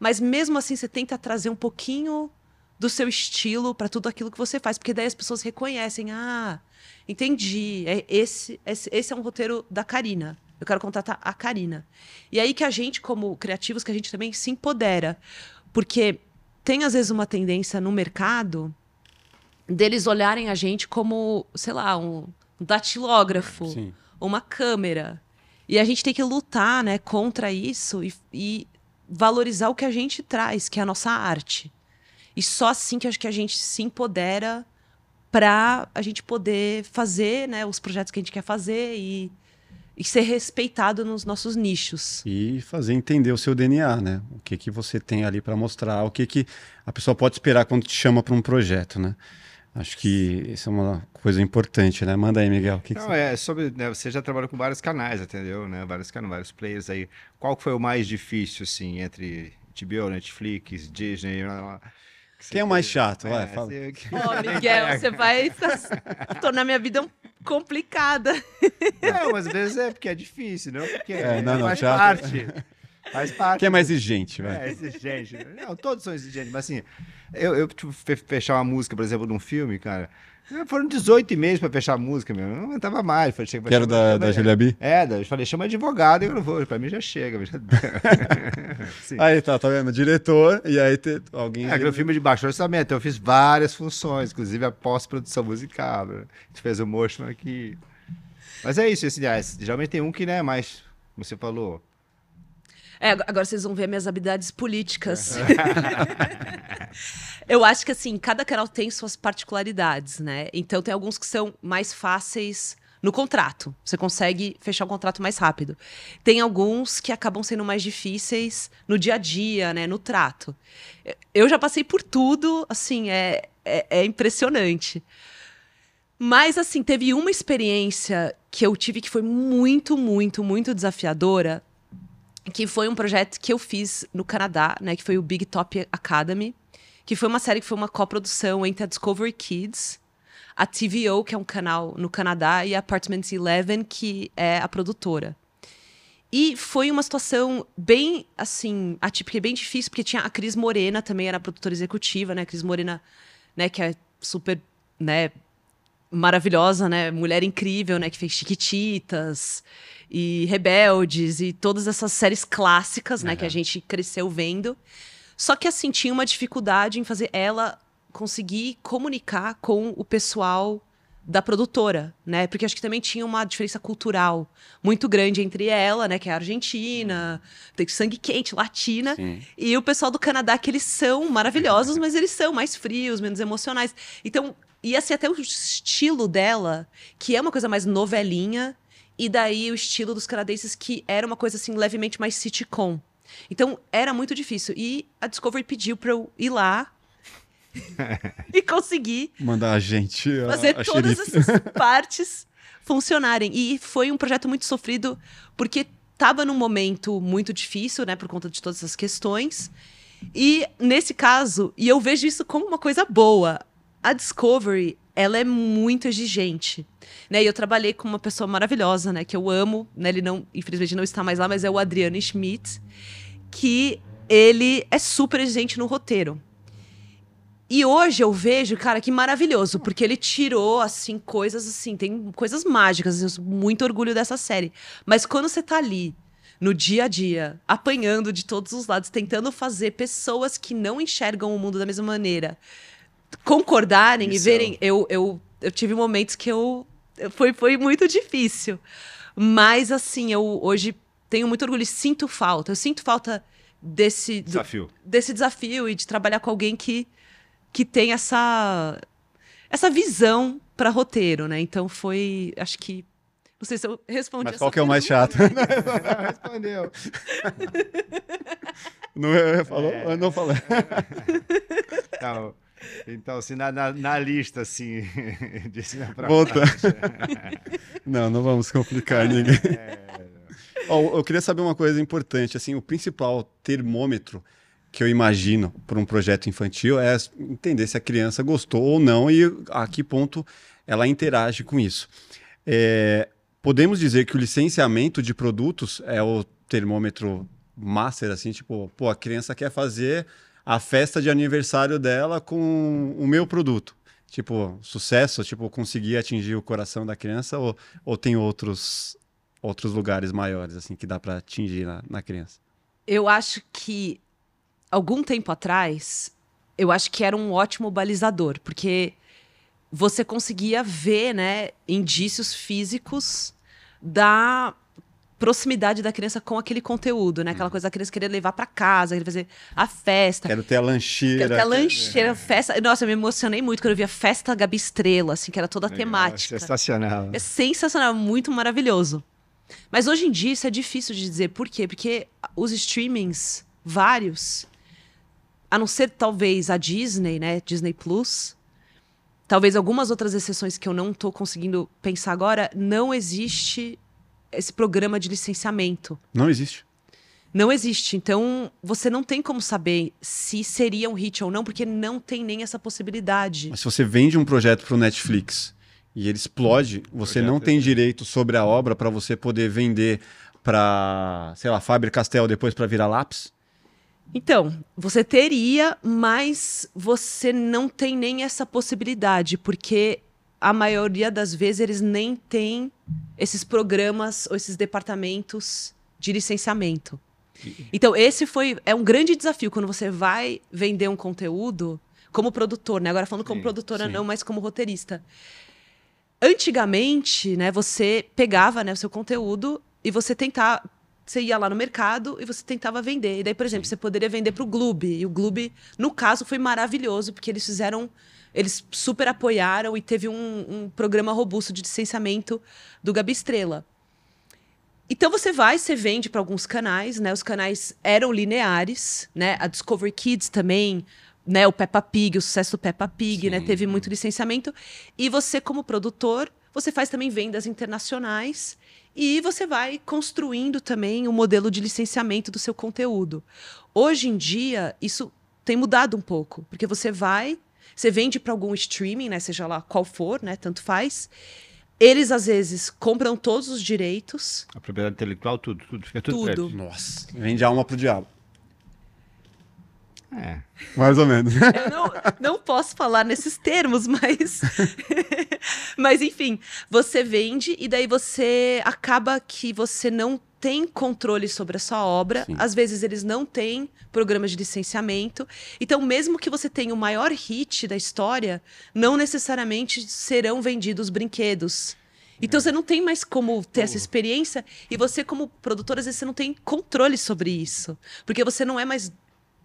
mas mesmo assim você tenta trazer um pouquinho do seu estilo para tudo aquilo que você faz, porque daí as pessoas reconhecem, ah, entendi, é esse, esse, esse é um roteiro da Karina. Eu quero contratar a Karina. E aí que a gente, como criativos, que a gente também se empodera. Porque tem, às vezes, uma tendência no mercado deles olharem a gente como, sei lá, um datilógrafo, Sim. uma câmera. E a gente tem que lutar né, contra isso e, e valorizar o que a gente traz, que é a nossa arte. E só assim que acho que a gente se empodera para a gente poder fazer né, os projetos que a gente quer fazer e, e ser respeitado nos nossos nichos. E fazer entender o seu DNA, né? O que, que você tem ali para mostrar, o que, que a pessoa pode esperar quando te chama para um projeto, né? Acho que isso é uma coisa importante, né? Manda aí, Miguel. O que que Não, você... é sobre. né, você já trabalhou com vários canais, entendeu? Né? Vários canais, vários players aí. Qual que foi o mais difícil, assim, entre HBO, Netflix, Disney? blá, blá, que Quem é o mais chato? Vai, É, fala. você- Ó, Miguel, você vai tornar minha vida complicada. Não, mas às vezes é porque é difícil, não? Porque É, não, não, faz chato. parte. Faz parte. Quem é mais exigente, vai? É, exigente. Não, todos são exigentes, mas assim, eu, eu tipo, fe- fechar uma música, por exemplo, num filme, cara, foram 18 e-mails pra fechar a música, meu. Eu não aguentava mais. Falei, chega, Quero chama- da, da Julia B. É, eu falei, chama advogado e eu não vou. Pra mim já chega. Já... Aí tá, tá vendo? Diretor, e aí te- alguém. É, aquele filme de baixo orçamento, eu fiz várias funções, inclusive a pós-produção musical. né? A gente fez o motion aqui. Mas é isso, assim, ah, geralmente tem um que, né, mais, como você falou, É, ag- agora vocês vão ver minhas habilidades políticas. Eu acho que assim, cada canal tem suas particularidades, né? Então tem alguns que são mais fáceis no contrato. Você consegue fechar o contrato mais rápido. Tem alguns que acabam sendo mais difíceis no dia a dia, né? No trato. Eu já passei por tudo, assim, é, é, é impressionante. Mas, assim, teve uma experiência que eu tive que foi muito, muito, muito desafiadora, que foi um projeto que eu fiz no Canadá, né, que foi o Big Top Academy, que foi uma série que foi uma coprodução entre a Discovery Kids, a TVO, que é um canal no Canadá, e a Apartment Eleven, que é a produtora. E foi uma situação bem, assim, atípica e bem difícil, porque tinha a Cris Morena também, era produtora executiva, né? A Cris Morena, né, que é super, né, maravilhosa, né? Mulher incrível, né? Que fez Chiquititas e Rebeldes e todas essas séries clássicas, né? Que a gente cresceu vendo. Só que, assim, tinha uma dificuldade em fazer ela conseguir comunicar com o pessoal da produtora, né? Porque acho que também tinha uma diferença cultural muito grande entre ela, né? Que é argentina, tem sangue quente, latina, Sim. e o pessoal do Canadá, que eles são maravilhosos, mas eles são mais frios, menos emocionais. Então, ia ser até o estilo dela, que é uma coisa mais novelinha, e daí o estilo dos canadenses, que era uma coisa assim, levemente mais sitcom. Então, era muito difícil. E a Discovery pediu pra eu ir lá e conseguir Mandar a gente. a- fazer a todas xerife. essas partes funcionarem. E foi um projeto muito sofrido, porque estava num momento muito difícil, né, por conta de todas essas questões. E nesse caso, e eu vejo isso como uma coisa boa, a Discovery, ela é muito exigente. Né? E eu trabalhei com uma pessoa maravilhosa, né, que eu amo, né, ele não, infelizmente não está mais lá, mas é o Adriano Schmidt, que ele é super exigente no roteiro. E hoje eu vejo, cara, que maravilhoso, porque ele tirou, assim, coisas assim, tem coisas mágicas, eu muito orgulho dessa série. Mas quando você tá ali, no dia a dia, apanhando de todos os lados, tentando fazer pessoas que não enxergam o mundo da mesma maneira concordarem e Isso. verem. Eu, eu, eu tive momentos que eu. Foi, foi muito difícil. Mas, assim, eu hoje tenho muito orgulho e sinto falta. Eu sinto falta desse, do- desafio. desse desafio e de trabalhar com alguém que, que tem essa, essa visão para roteiro, né? Então foi. Acho que. Não sei se eu respondi Mas qual que é o mais chato? Não, respondeu. Não eu falou? Eu não falei. Então, então assim, na, na, na lista, assim, de pra Volta. Não, não vamos complicar ninguém. Ó, eu queria saber uma coisa importante, assim, o principal termômetro que eu imagino para um projeto infantil é entender se a criança gostou ou não e a que ponto ela interage com isso. É, podemos dizer que o licenciamento de produtos é o termômetro master, assim, tipo, pô, a criança quer fazer, a festa de aniversário dela com o meu produto. Tipo, sucesso, tipo, conseguir atingir o coração da criança ou, ou tem outros outros lugares maiores assim que dá para atingir na, na criança? Eu acho que algum tempo atrás, eu acho que era um ótimo balizador, porque você conseguia ver, né, indícios físicos da proximidade da criança com aquele conteúdo, né? Aquela coisa da criança querer levar para casa, querer fazer a festa. Quero ter a lancheira. Quero ter a lancheira, é. festa. Nossa, eu me emocionei muito quando eu vi a festa Gabi Estrela, assim, que era toda Legal, temática. Sensacional. É sensacional, muito maravilhoso. Mas hoje em dia isso é difícil de dizer. Por quê? Porque os streamings, vários, a não ser talvez a Disney, né? Disney Plus, talvez algumas outras exceções que eu não estou conseguindo pensar agora, não existe esse programa de licenciamento. Não existe. Não existe. Então, você não tem como saber se seria um hit ou não, porque não tem nem essa possibilidade. Mas se você vende um projeto para o Netflix e ele explode, você não tem direito sobre a obra para você poder vender para, sei lá, Faber Castell depois para virar lápis? Então, você teria, mas você não tem nem essa possibilidade, porque a maioria das vezes eles nem têm esses programas ou esses departamentos de licenciamento. Então, esse foi é um grande desafio quando você vai vender um conteúdo como produtor, né? Agora falando como sim, produtora sim. não, mas como roteirista. Antigamente, né, você pegava né, o seu conteúdo e você tentava. Você ia lá no mercado e você tentava vender. E daí, por exemplo, Sim. você poderia vender para o Gloob. E o Gloob, no caso, foi maravilhoso, porque eles fizeram. Eles super apoiaram e teve um, um programa robusto de licenciamento do Gabi Estrela. Então você vai, você vende para alguns canais, né? Os canais eram lineares, né? A Discovery Kids também né, o Peppa Pig, o sucesso do Peppa Pig, né, teve muito licenciamento. E você, como produtor, você faz também vendas internacionais e você vai construindo também o um modelo de licenciamento do seu conteúdo. Hoje em dia, isso tem mudado um pouco, porque você vai, você vende para algum streaming, né, seja lá qual for, né, tanto faz. Eles às vezes compram todos os direitos. A propriedade intelectual, tudo, tudo, fica tudo. tudo. Nossa, vende alma pro diabo. É. Mais ou menos. Eu não, não posso falar nesses termos, mas. mas, enfim, você vende e daí você acaba que você não tem controle sobre a sua obra. Sim. Às vezes eles não têm programas de licenciamento. Então, mesmo que você tenha o maior hit da história, não necessariamente serão vendidos brinquedos. Então você não tem mais como ter essa experiência e você como produtor às vezes você não tem controle sobre isso, porque você não é mais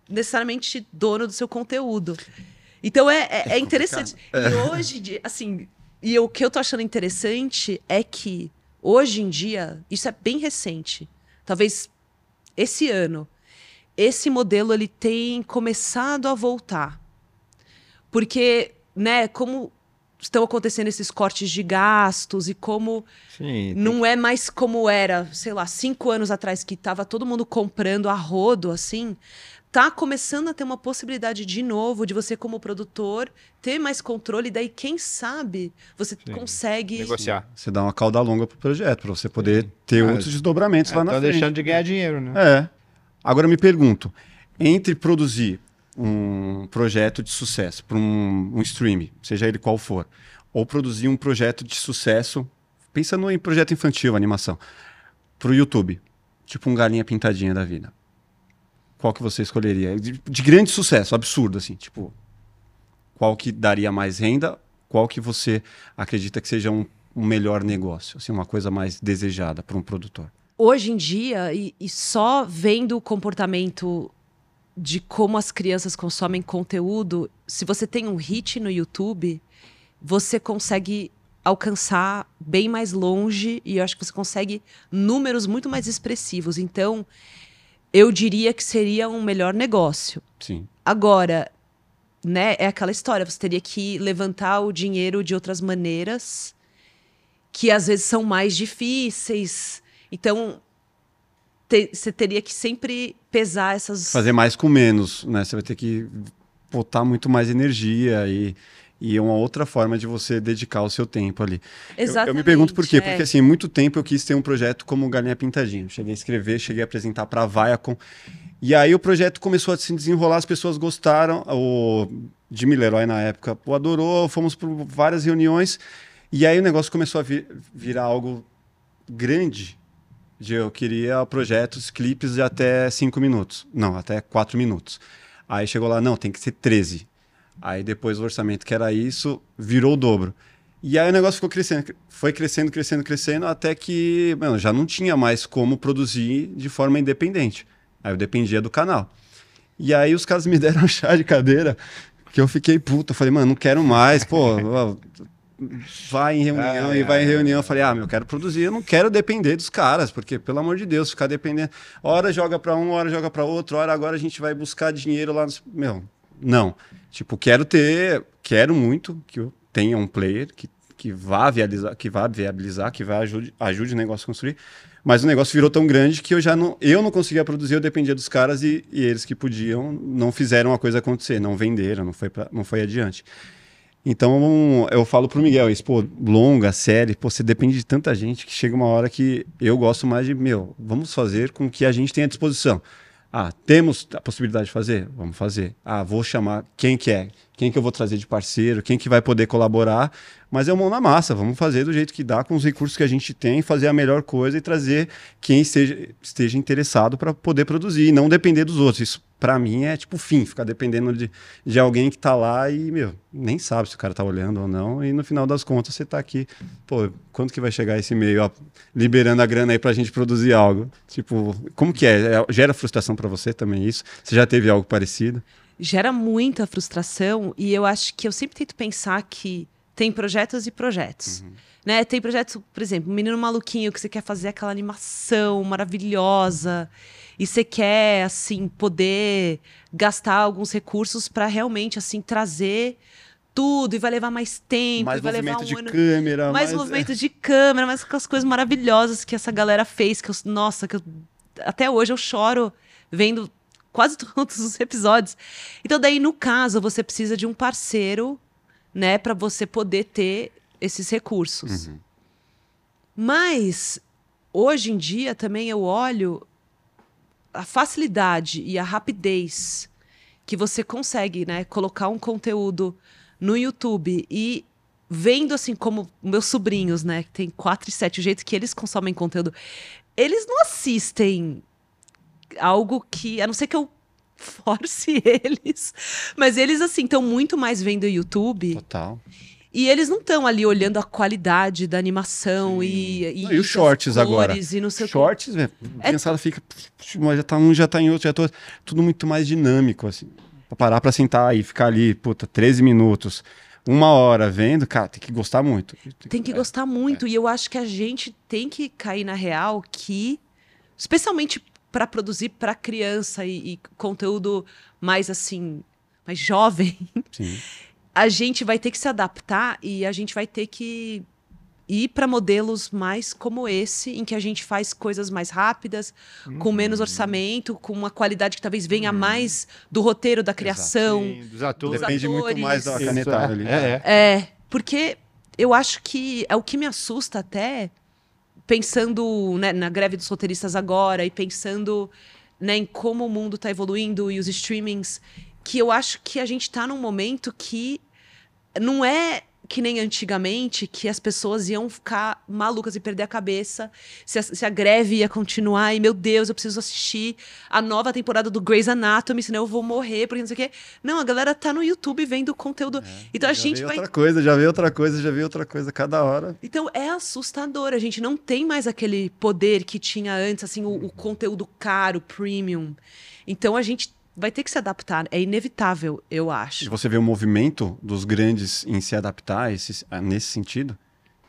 necessariamente dono do seu conteúdo. Então é, é, é interessante. É. E hoje, assim, e o que eu tô achando interessante é que hoje em dia, isso é bem recente, talvez esse ano, esse modelo ele tem começado a voltar. Porque, né, como estão acontecendo esses cortes de gastos e como Sim, não é mais como era, sei lá, cinco anos atrás que estava todo mundo comprando a rodo, assim tá começando a ter uma possibilidade de novo de você como produtor ter mais controle daí quem sabe você Sim. consegue negociar. Você dá uma cauda longa pro projeto para você poder Sim. ter Mas, outros desdobramentos é, lá na frente deixando de ganhar dinheiro né? É. Agora me pergunto entre produzir um projeto de sucesso para um, um stream seja ele qual for ou produzir um projeto de sucesso pensando em projeto infantil animação para o YouTube tipo um galinha pintadinha da vida qual que você escolheria? De, de, grande sucesso, absurdo, assim, tipo, qual que daria mais renda? Qual que você acredita que seja um, um melhor negócio, assim, uma coisa mais desejada para um produtor? Hoje em dia, e, e só vendo o comportamento de como as crianças consomem conteúdo, se você tem um hit no YouTube, você consegue alcançar bem mais longe e eu acho que você consegue números muito mais expressivos. Então, eu diria que seria um melhor negócio. Sim. Agora, né, é aquela história, você teria que levantar o dinheiro de outras maneiras que às vezes são mais difíceis. Então, te, você teria que sempre pesar essas fazer mais com menos, né? Você vai ter que botar muito mais energia e E é uma outra forma de você dedicar o seu tempo ali. Eu- Exatamente. Eu, me pergunto por quê? é. Porque assim, muito tempo eu quis ter um projeto como Galinha Pintadinha. Cheguei a escrever, cheguei a apresentar para a Viacom. E aí o projeto começou a se desenrolar, as pessoas gostaram. O Jimmy Leroy na época pô, adorou, fomos por várias reuniões. E aí o negócio começou a vi- virar algo grande. De eu queria projetos, clipes de até 5 minutos. Não, até 4 minutos. Aí chegou lá, não, tem que ser 13. Aí depois o orçamento que era isso, virou o dobro. E aí o negócio ficou crescendo, foi crescendo, crescendo, crescendo, até que mano, já não tinha mais como produzir de forma independente. Aí eu dependia do canal. E aí os caras me deram um chá de cadeira que eu fiquei puta. Eu falei, mano, não quero mais, pô. Vai em reunião Ai, e vai em reunião. Eu falei, ah, meu, eu quero produzir, eu não quero depender dos caras, porque, pelo amor de Deus, ficar dependendo. Hora joga pra um, hora joga pra outro, hora agora a gente vai buscar dinheiro lá. Nos... Meu, não. Tipo, quero ter, quero muito que eu tenha um player que, que vá viabilizar, que vá viabilizar, que vá ajude, ajude o negócio a construir. Mas o negócio virou tão grande que eu já não, eu não conseguia produzir, eu dependia dos caras e, e eles que podiam não fizeram a coisa acontecer, não venderam, não foi, pra, não foi adiante. Então eu falo pro Miguel isso, pô, longa, série, pô, você depende de tanta gente que chega uma hora que eu gosto mais de, meu, vamos fazer com que a gente tenha à disposição. Ah, temos a possibilidade de fazer? Vamos fazer. Ah, vou chamar quem que é, quem que eu vou trazer de parceiro, quem que vai poder colaborar, mas é mão na massa, vamos fazer do jeito que dá, com os recursos que a gente tem, fazer a melhor coisa e trazer quem esteja, esteja interessado para poder produzir e não depender dos outros. Isso, para mim, é tipo fim, ficar dependendo de, de alguém que tá lá e, meu, nem sabe se o cara tá olhando ou não, e no final das contas você tá aqui, pô, quando que vai chegar esse e-mail liberando a grana aí pra gente produzir algo? Tipo, como que é? É- Gera frustração para você também isso? Você já teve algo parecido? Gera muita frustração e eu acho que eu sempre tento pensar que tem projetos e projetos. Né? Tem projeto, por exemplo, um menino maluquinho que você quer fazer aquela animação maravilhosa e você quer assim poder gastar alguns recursos para realmente assim trazer tudo e vai levar mais tempo, mais e vai levar movimento um de ano câmera, mais movimento de câmera, mais com as coisas maravilhosas que essa galera fez, que eu, nossa, que eu- até hoje eu choro vendo quase todos os episódios. Então daí no caso você precisa de um parceiro, né, para você poder ter esses recursos. Uhum. Mas hoje em dia também eu olho a facilidade e a rapidez que você consegue, né, colocar um conteúdo no YouTube e vendo assim como meus sobrinhos, né, que tem 4 e 7, o jeito que eles consomem conteúdo, eles não assistem algo que, a não ser que eu force eles, mas eles assim estão muito mais vendo YouTube Total. e eles não estão ali olhando a qualidade da animação e, e, Não, e os shorts agora? E não sei o. Shorts, velho. É- A criançada fica. mas Já tá um, já tá em outro, já tô. Tudo muito mais dinâmico, assim. Pra parar pra sentar e ficar ali, puta, 13 minutos, uma hora vendo, cara, tem que gostar muito. Tem que gostar muito. E eu acho que a gente tem que cair na real que, especialmente para produzir para criança e, e conteúdo mais assim, mais jovem, Sim. a gente vai ter que se adaptar e a gente vai ter que ir para modelos mais como esse, em que a gente faz coisas mais rápidas, com menos orçamento, com uma qualidade que talvez venha mais do roteiro da criação. Sim, dos atores. Depende muito mais da atores. canetada ali. É, é. É, porque eu acho que é o que me assusta até, pensando né, na greve dos roteiristas agora e pensando né, em como o mundo está evoluindo e os streamings, que eu acho que a gente está num momento que não é que nem antigamente, que as pessoas iam ficar malucas e perder a cabeça se a, se a greve ia continuar e, meu Deus, eu preciso assistir a nova temporada do Grey's Anatomy, senão eu vou morrer, porque não sei o quê. Não, a galera tá no YouTube vendo conteúdo. então a gente vai outra coisa, já vê outra coisa, já vê outra coisa cada hora. então é assustador. A gente não tem mais aquele poder que tinha antes, assim, o, o conteúdo caro, premium. Então a gente vai ter que se adaptar. É inevitável, eu E acho. você vê o movimento dos grandes em se adaptar esse- nesse sentido?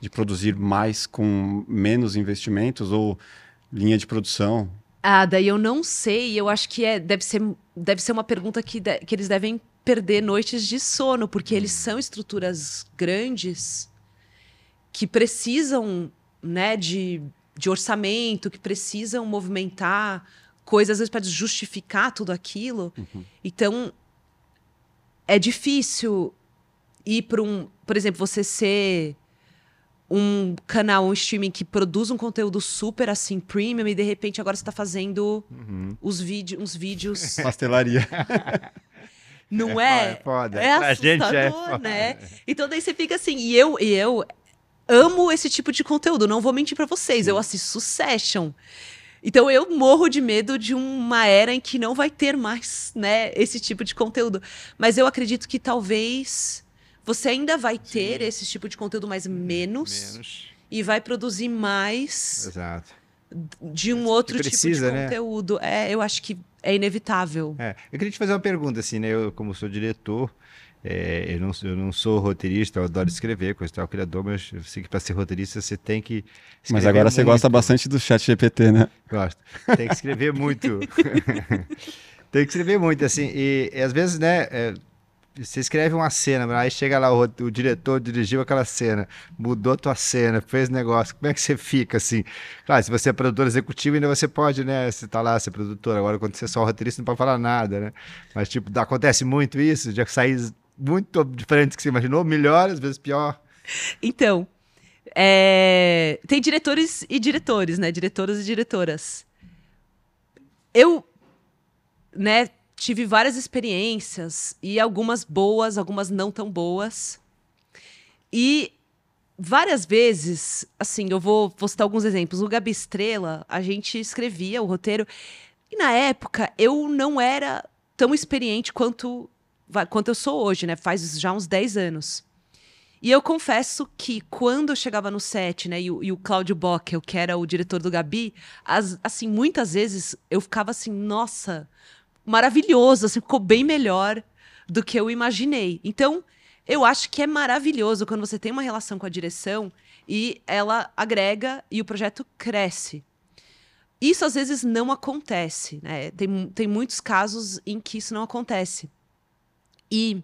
De produzir mais com menos investimentos ou linha de produção? Ah, daí eu não sei. Eu acho que é, deve, ser, deve ser uma pergunta que, de- que eles devem perder noites de sono, porque eles são estruturas grandes que precisam né, de, de orçamento, que precisam movimentar coisas, às vezes, para justificar tudo aquilo. Então, é difícil ir para um, por exemplo, você ser um canal, um streaming que produz um conteúdo super assim premium e de repente agora você está fazendo Uhum. os vídeos, uns vídeos, Pastelaria. não É é? foda. É Pra gente é assustador, foda. né? Então daí você fica assim, e eu, e eu amo esse tipo de conteúdo, não vou mentir pra vocês, eu assisto Succession. Então eu morro de medo de uma era em que não vai ter mais, né, esse tipo de conteúdo. Mas eu acredito que talvez você ainda vai ter esse tipo de conteúdo, mas menos, Menos. e vai produzir mais Exato. de um outro precisa, tipo de né? conteúdo. É, eu acho que é inevitável. É, eu queria te fazer uma pergunta, assim, né? Eu, como sou diretor, é, eu, não, eu não sou roteirista, eu adoro escrever, coisa tal, criador, mas eu sei que para ser roteirista você tem que. Mas agora você gosta muito. bastante do chat GPT, né? Gosto. Tem que escrever muito. tem que escrever muito, assim. E, e às vezes, né? é, você escreve uma cena, aí chega lá o, o diretor dirigiu aquela cena, mudou tua cena, fez negócio. Como é que você fica assim? Claro, se você é produtor executivo, ainda você pode, né? Você tá lá, ser produtor. Agora, quando você é só roteirista, não pode falar nada, né? Mas, tipo, acontece muito isso, já sair muito diferente do que você imaginou, melhor, às vezes pior. Então, é, tem diretores e diretores, né? Diretoras e diretoras. Eu, né, tive várias experiências e algumas boas, algumas não tão boas. E várias vezes, assim, eu vou, vou citar alguns exemplos. O Gabi Estrela, a gente escrevia o roteiro e na época eu não era tão experiente quanto quanto eu sou hoje, né? Faz já uns 10 anos. E eu confesso que quando eu chegava no set, né, e o, e o Cláudio Bockel, que era o diretor do Gabi, as- assim, muitas vezes eu ficava assim, nossa, maravilhoso, assim, ficou bem melhor do que eu imaginei. Então, eu acho que é maravilhoso quando você tem uma relação com a direção e ela agrega e o projeto cresce. Isso às vezes não acontece, né? Tem, tem muitos casos em que isso não acontece. E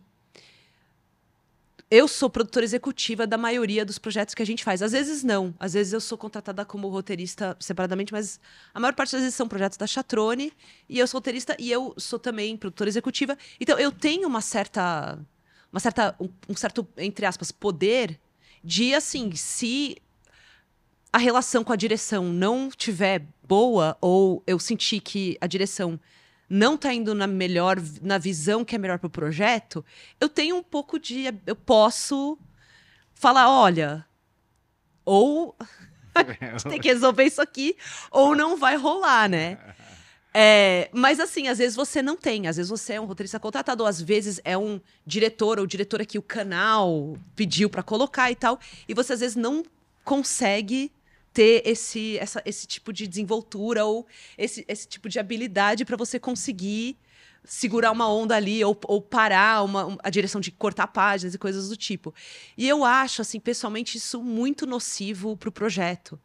eu sou produtora executiva da maioria dos projetos que a gente faz. Às vezes não. Às vezes eu sou contratada como roteirista separadamente, mas a maior parte das vezes são projetos da Chatrone e eu sou roteirista e eu sou também produtora executiva. Então eu tenho uma certa uma certa um, certo entre aspas poder de assim, se a relação com a direção não tiver boa ou eu sentir que a direção não tá indo na melhor na visão que é melhor para o projeto, eu tenho um pouco de eu posso falar, olha, ou a gente tem que resolver isso aqui ou não vai rolar, né? É, mas assim, às vezes você não tem, às vezes você é um roteirista contratado, ou às vezes é um diretor ou diretora que o canal pediu para colocar e tal, e você às vezes não consegue ter esse, essa- esse tipo de desenvoltura ou esse, esse tipo de habilidade para você conseguir segurar uma onda ali ou, ou parar uma, um- a direção de cortar páginas e coisas do tipo. E eu acho, assim, pessoalmente, isso muito nocivo para o projeto.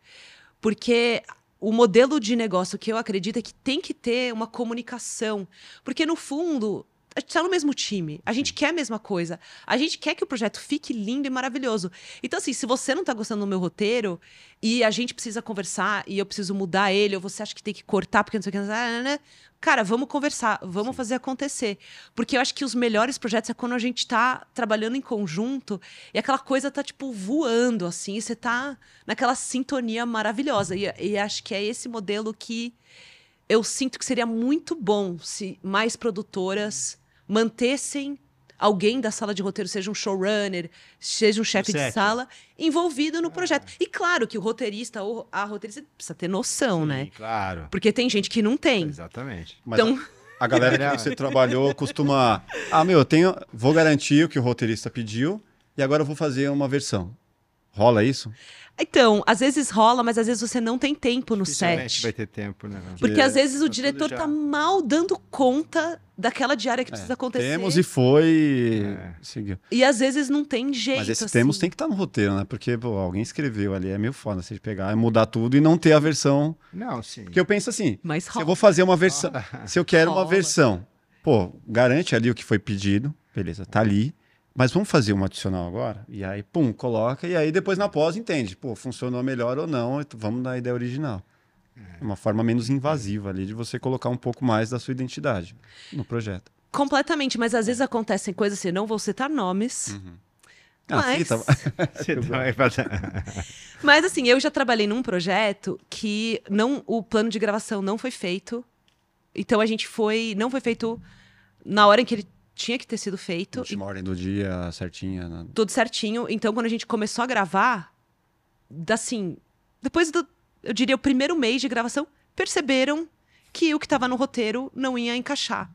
Porque o modelo de negócio que eu acredito é que tem que ter uma comunicação. Porque, no fundo, a gente está no mesmo time. A gente quer a mesma coisa. A gente quer que o projeto fique lindo e maravilhoso. Então, assim, se você não está gostando do meu roteiro e a gente precisa conversar e eu preciso mudar ele, ou você acha que tem que cortar porque não sei o que, né, cara, vamos conversar, vamos fazer acontecer. Porque eu acho que os melhores projetos é quando a gente tá trabalhando em conjunto e aquela coisa tá, tipo, voando, assim, e você tá naquela sintonia maravilhosa. E, e acho que é esse modelo que eu sinto que seria muito bom se mais produtoras mantessem alguém da sala de roteiro, seja um showrunner, seja um chefe de sala, envolvido no projeto. E claro que o roteirista ou a roteirista precisa ter noção, né? Sim, Claro. Porque tem gente que não tem. Exatamente. Mas Então, a galera Não. que você trabalhou costuma. Ah, meu, eu tenho. Vou garantir o que o roteirista pediu e agora eu vou fazer uma versão. Rola isso? Então, às vezes rola, mas às vezes você não tem tempo no set. vai ter tempo, né? Porque Porque às vezes o tudo diretor já- tá mal dando conta daquela diária que precisa acontecer. É, Temos e foi. É. Seguiu. E às vezes não tem jeito. Mas esse assim. temos tem que estar no roteiro, né? Porque pô, alguém escreveu ali, é meio foda você pegar e mudar tudo e não ter a versão. Não, sim. Porque eu penso assim, Mas se eu rola. vou fazer uma versão, se eu quero uma Rola. versão, pô, garante ali o que foi pedido, beleza, tá ali. Mas vamos fazer um adicional agora? E aí, pum, coloca, e aí depois na pós entende, pô, funcionou melhor ou não, vamos na ideia original. É uma forma menos invasiva ali de você colocar um pouco mais da sua identidade no projeto. Completamente, mas às vezes acontecem coisas assim, não vou citar nomes. Uhum. Ah, Mas- fita. Você vai fazer- Mas assim, eu já trabalhei num projeto que não o plano de gravação não foi feito. Então a gente foi, não foi feito na hora em que ele tinha que ter sido feito, e Última ordem do dia, certinha. né? tudo certinho. Então quando a gente começou a gravar, assim, depois do, eu diria o primeiro mês de gravação, perceberam que o que estava no roteiro não ia encaixar.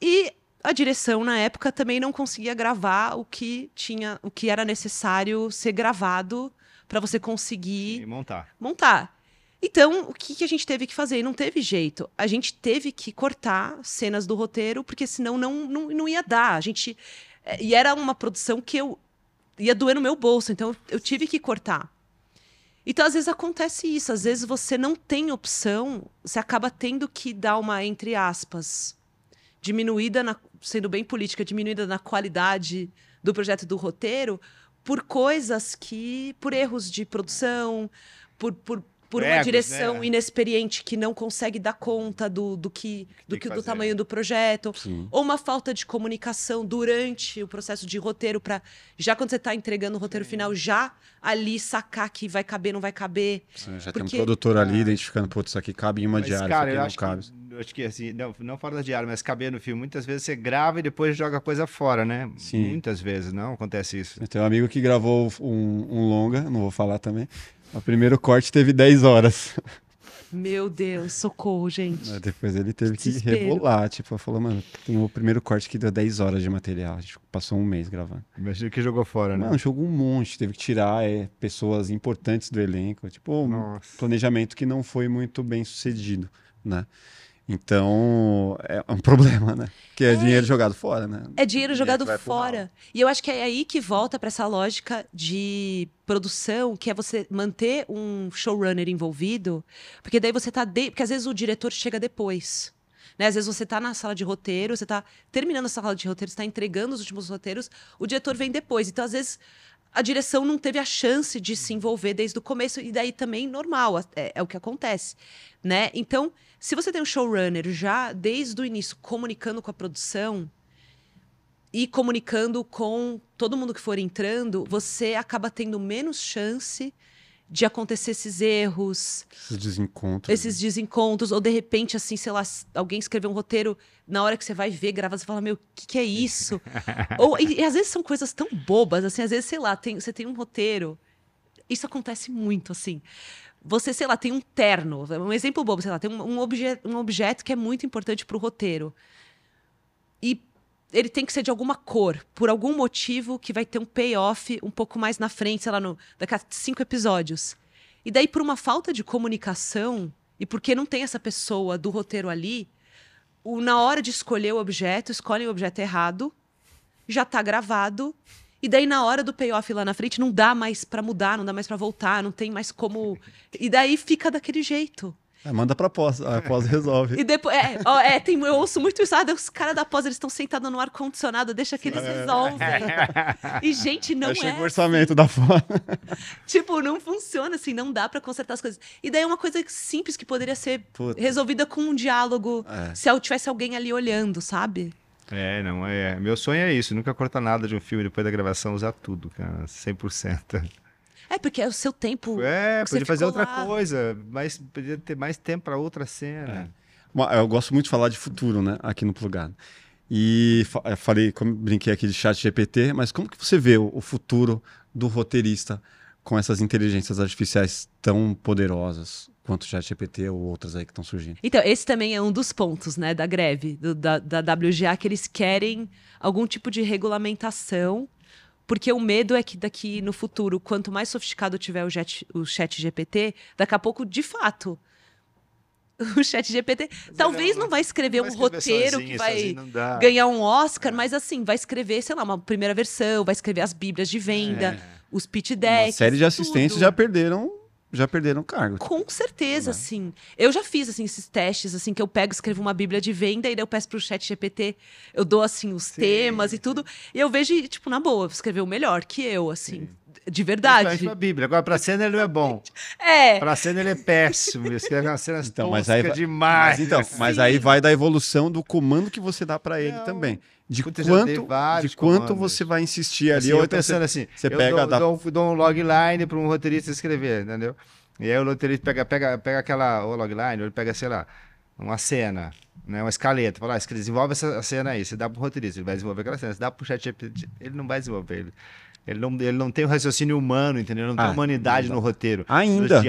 E a direção na época também não conseguia gravar o que tinha, o que era necessário ser gravado para você conseguir E montar. montar. Então, o que, que a gente teve que fazer? Não teve jeito. A gente teve que cortar cenas do roteiro, porque senão não, não, não ia dar. A gente. é, E era uma produção que eu ia doer no meu bolso, então eu tive que cortar. Então, às vezes acontece isso, às vezes você não tem opção, você acaba tendo que dar uma, entre aspas, diminuída, na, sendo bem política, diminuída na qualidade do projeto do roteiro, por coisas que. por erros de produção, por, por, por uma direção né? inexperiente que não consegue dar conta do, do que, do, tem que, que do tamanho do projeto, Sim. ou uma falta de comunicação durante o processo de roteiro para já quando você está entregando o roteiro final já ali sacar que vai caber não vai caber Sim, Já tem Porque- um produtor ali identificando, putz, isso aqui cabe em uma Mas, diária, cara, isso acho, aqui não cabe. que, eu acho que assim, não, não fora da diária, mas caber no filme. Muitas vezes você grava e depois joga a coisa fora, né? Sim. Muitas vezes, não acontece isso. Eu tenho um amigo que gravou um, um longa, não vou falar também. O primeiro corte teve 10 horas. meu Deus socorro gente Aí Depois ele teve que Desespero. rebolar. Tipo, falou, mano, tem o primeiro corte que deu 10 horas de material. A gente passou um mês gravando. Imagina que jogou fora, né? Mano, jogou um monte. Teve que tirar é, pessoas importantes do elenco. Tipo, um Nossa. planejamento que não foi muito bem sucedido, né? Então, é um problema, né? Que é, dinheiro jogado fora, né? É dinheiro jogado pro fora. E eu acho que é aí que volta para essa lógica de produção, que é você manter um showrunner envolvido, porque daí você tá de... porque às vezes o diretor chega depois. Né? Às vezes você tá na sala de roteiro, você tá terminando a sala de roteiro, você tá entregando os últimos roteiros, o diretor vem depois. Então, às vezes, a direção não teve a chance de se envolver desde o começo, e daí também normal, é, é o que acontece. Né? Então, se você tem um showrunner já desde o início comunicando com a produção, e comunicando com todo mundo que for entrando, você acaba tendo menos chance de acontecer esses erros, Esses desencontros. esses desencontros, ou de repente, assim, sei lá, alguém escreveu um roteiro, na hora que você vai ver, gravar, você fala, meu, o que, que é isso? ou, e, e às vezes são coisas tão bobas, assim, às vezes, sei lá, tem, você tem um roteiro. Isso acontece muito, assim. Você, sei lá, tem um terno, um exemplo bobo, sei lá, tem um, um, obje, um objeto que é muito importante para o roteiro. E ele tem que ser de alguma cor, por algum motivo que vai ter um payoff um pouco mais na frente, sei lá, no, daqui a cinco episódios. E daí, por uma falta de comunicação, e porque não tem essa pessoa do roteiro ali, o, na hora de escolher o objeto, escolhem o objeto errado, já tá gravado, e daí na hora do payoff lá na frente não dá mais pra mudar, não dá mais pra voltar, não tem mais como. E daí fica daquele jeito. É, manda pra pós, a pós resolve. E depois, é, ó, é, tem, eu ouço muito isso, ah, os caras da pós, eles estão sentados no ar-condicionado, deixa que eles resolvem. E, gente, não Aí chega é. o orçamento da fora. Tipo, não funciona assim, não dá pra consertar as coisas. E daí é uma coisa simples que poderia ser Puta. resolvida com um diálogo, É. se eu tivesse alguém ali olhando, sabe? É, não, é. Meu sonho é isso, nunca cortar nada de um filme depois da gravação, usar tudo, cara, 100%. É, porque é o seu tempo. É, podia fazer outra lá. coisa, mas podia ter mais tempo pra outra cena. Uma- Eu gosto muito de falar de futuro, né? Aqui no Plugado. E eu falei, como brinquei aqui de chat GPT, mas como que você vê o, futuro do roteirista com essas inteligências artificiais tão poderosas quanto o chat GPT ou outras aí que estão surgindo? Então, esse também é um dos pontos, né, da greve, do- da, da WGA, que eles querem algum tipo de regulamentação, porque o medo é que daqui no futuro, quanto mais sofisticado tiver o, jet, o chat GPT, daqui a pouco, de fato, o chat GPT talvez não vai escrever Vai um escrever roteiro sozinho, que vai não ganhar um Oscar, mas assim, vai escrever, sei lá, uma primeira versão, vai escrever as bíblias de venda, os pitch Uma decks, série de assistentes tudo. já perderam, já perderam cargo. Com certeza, Né? sim. Eu já fiz assim esses testes, assim que eu pego, escrevo uma bíblia de venda e daí eu peço pro chat GPT, eu dou assim os temas e tudo, e eu vejo tipo na boa, escreveu melhor que eu, assim. De verdade. Pra Bíblia. Agora, pra cena ele não é bom. É. Pra cena ele é péssimo. Ele escreve umas cenas Então, mas aí vai- demais. Mas, então, mas aí vai da evolução do comando que você dá pra ele Não. também. De Puta, quanto, de quanto você vai insistir ali. Assim, eu então pensando você, assim, você eu pega dou, da- dou, um- dou um logline para um roteirista escrever, entendeu? E aí o roteirista pega, pega, pega aquela o logline, ele pega, sei lá, uma cena, né, uma escaleta, fala, ah, desenvolve essa cena aí, você dá pro roteirista, ele vai desenvolver aquela cena, você dá pro chat GPT, ele não vai desenvolver, ele, ele, não, ele não tem o raciocínio humano, entendeu? Ele não Ah, tem humanidade no roteiro. Ainda.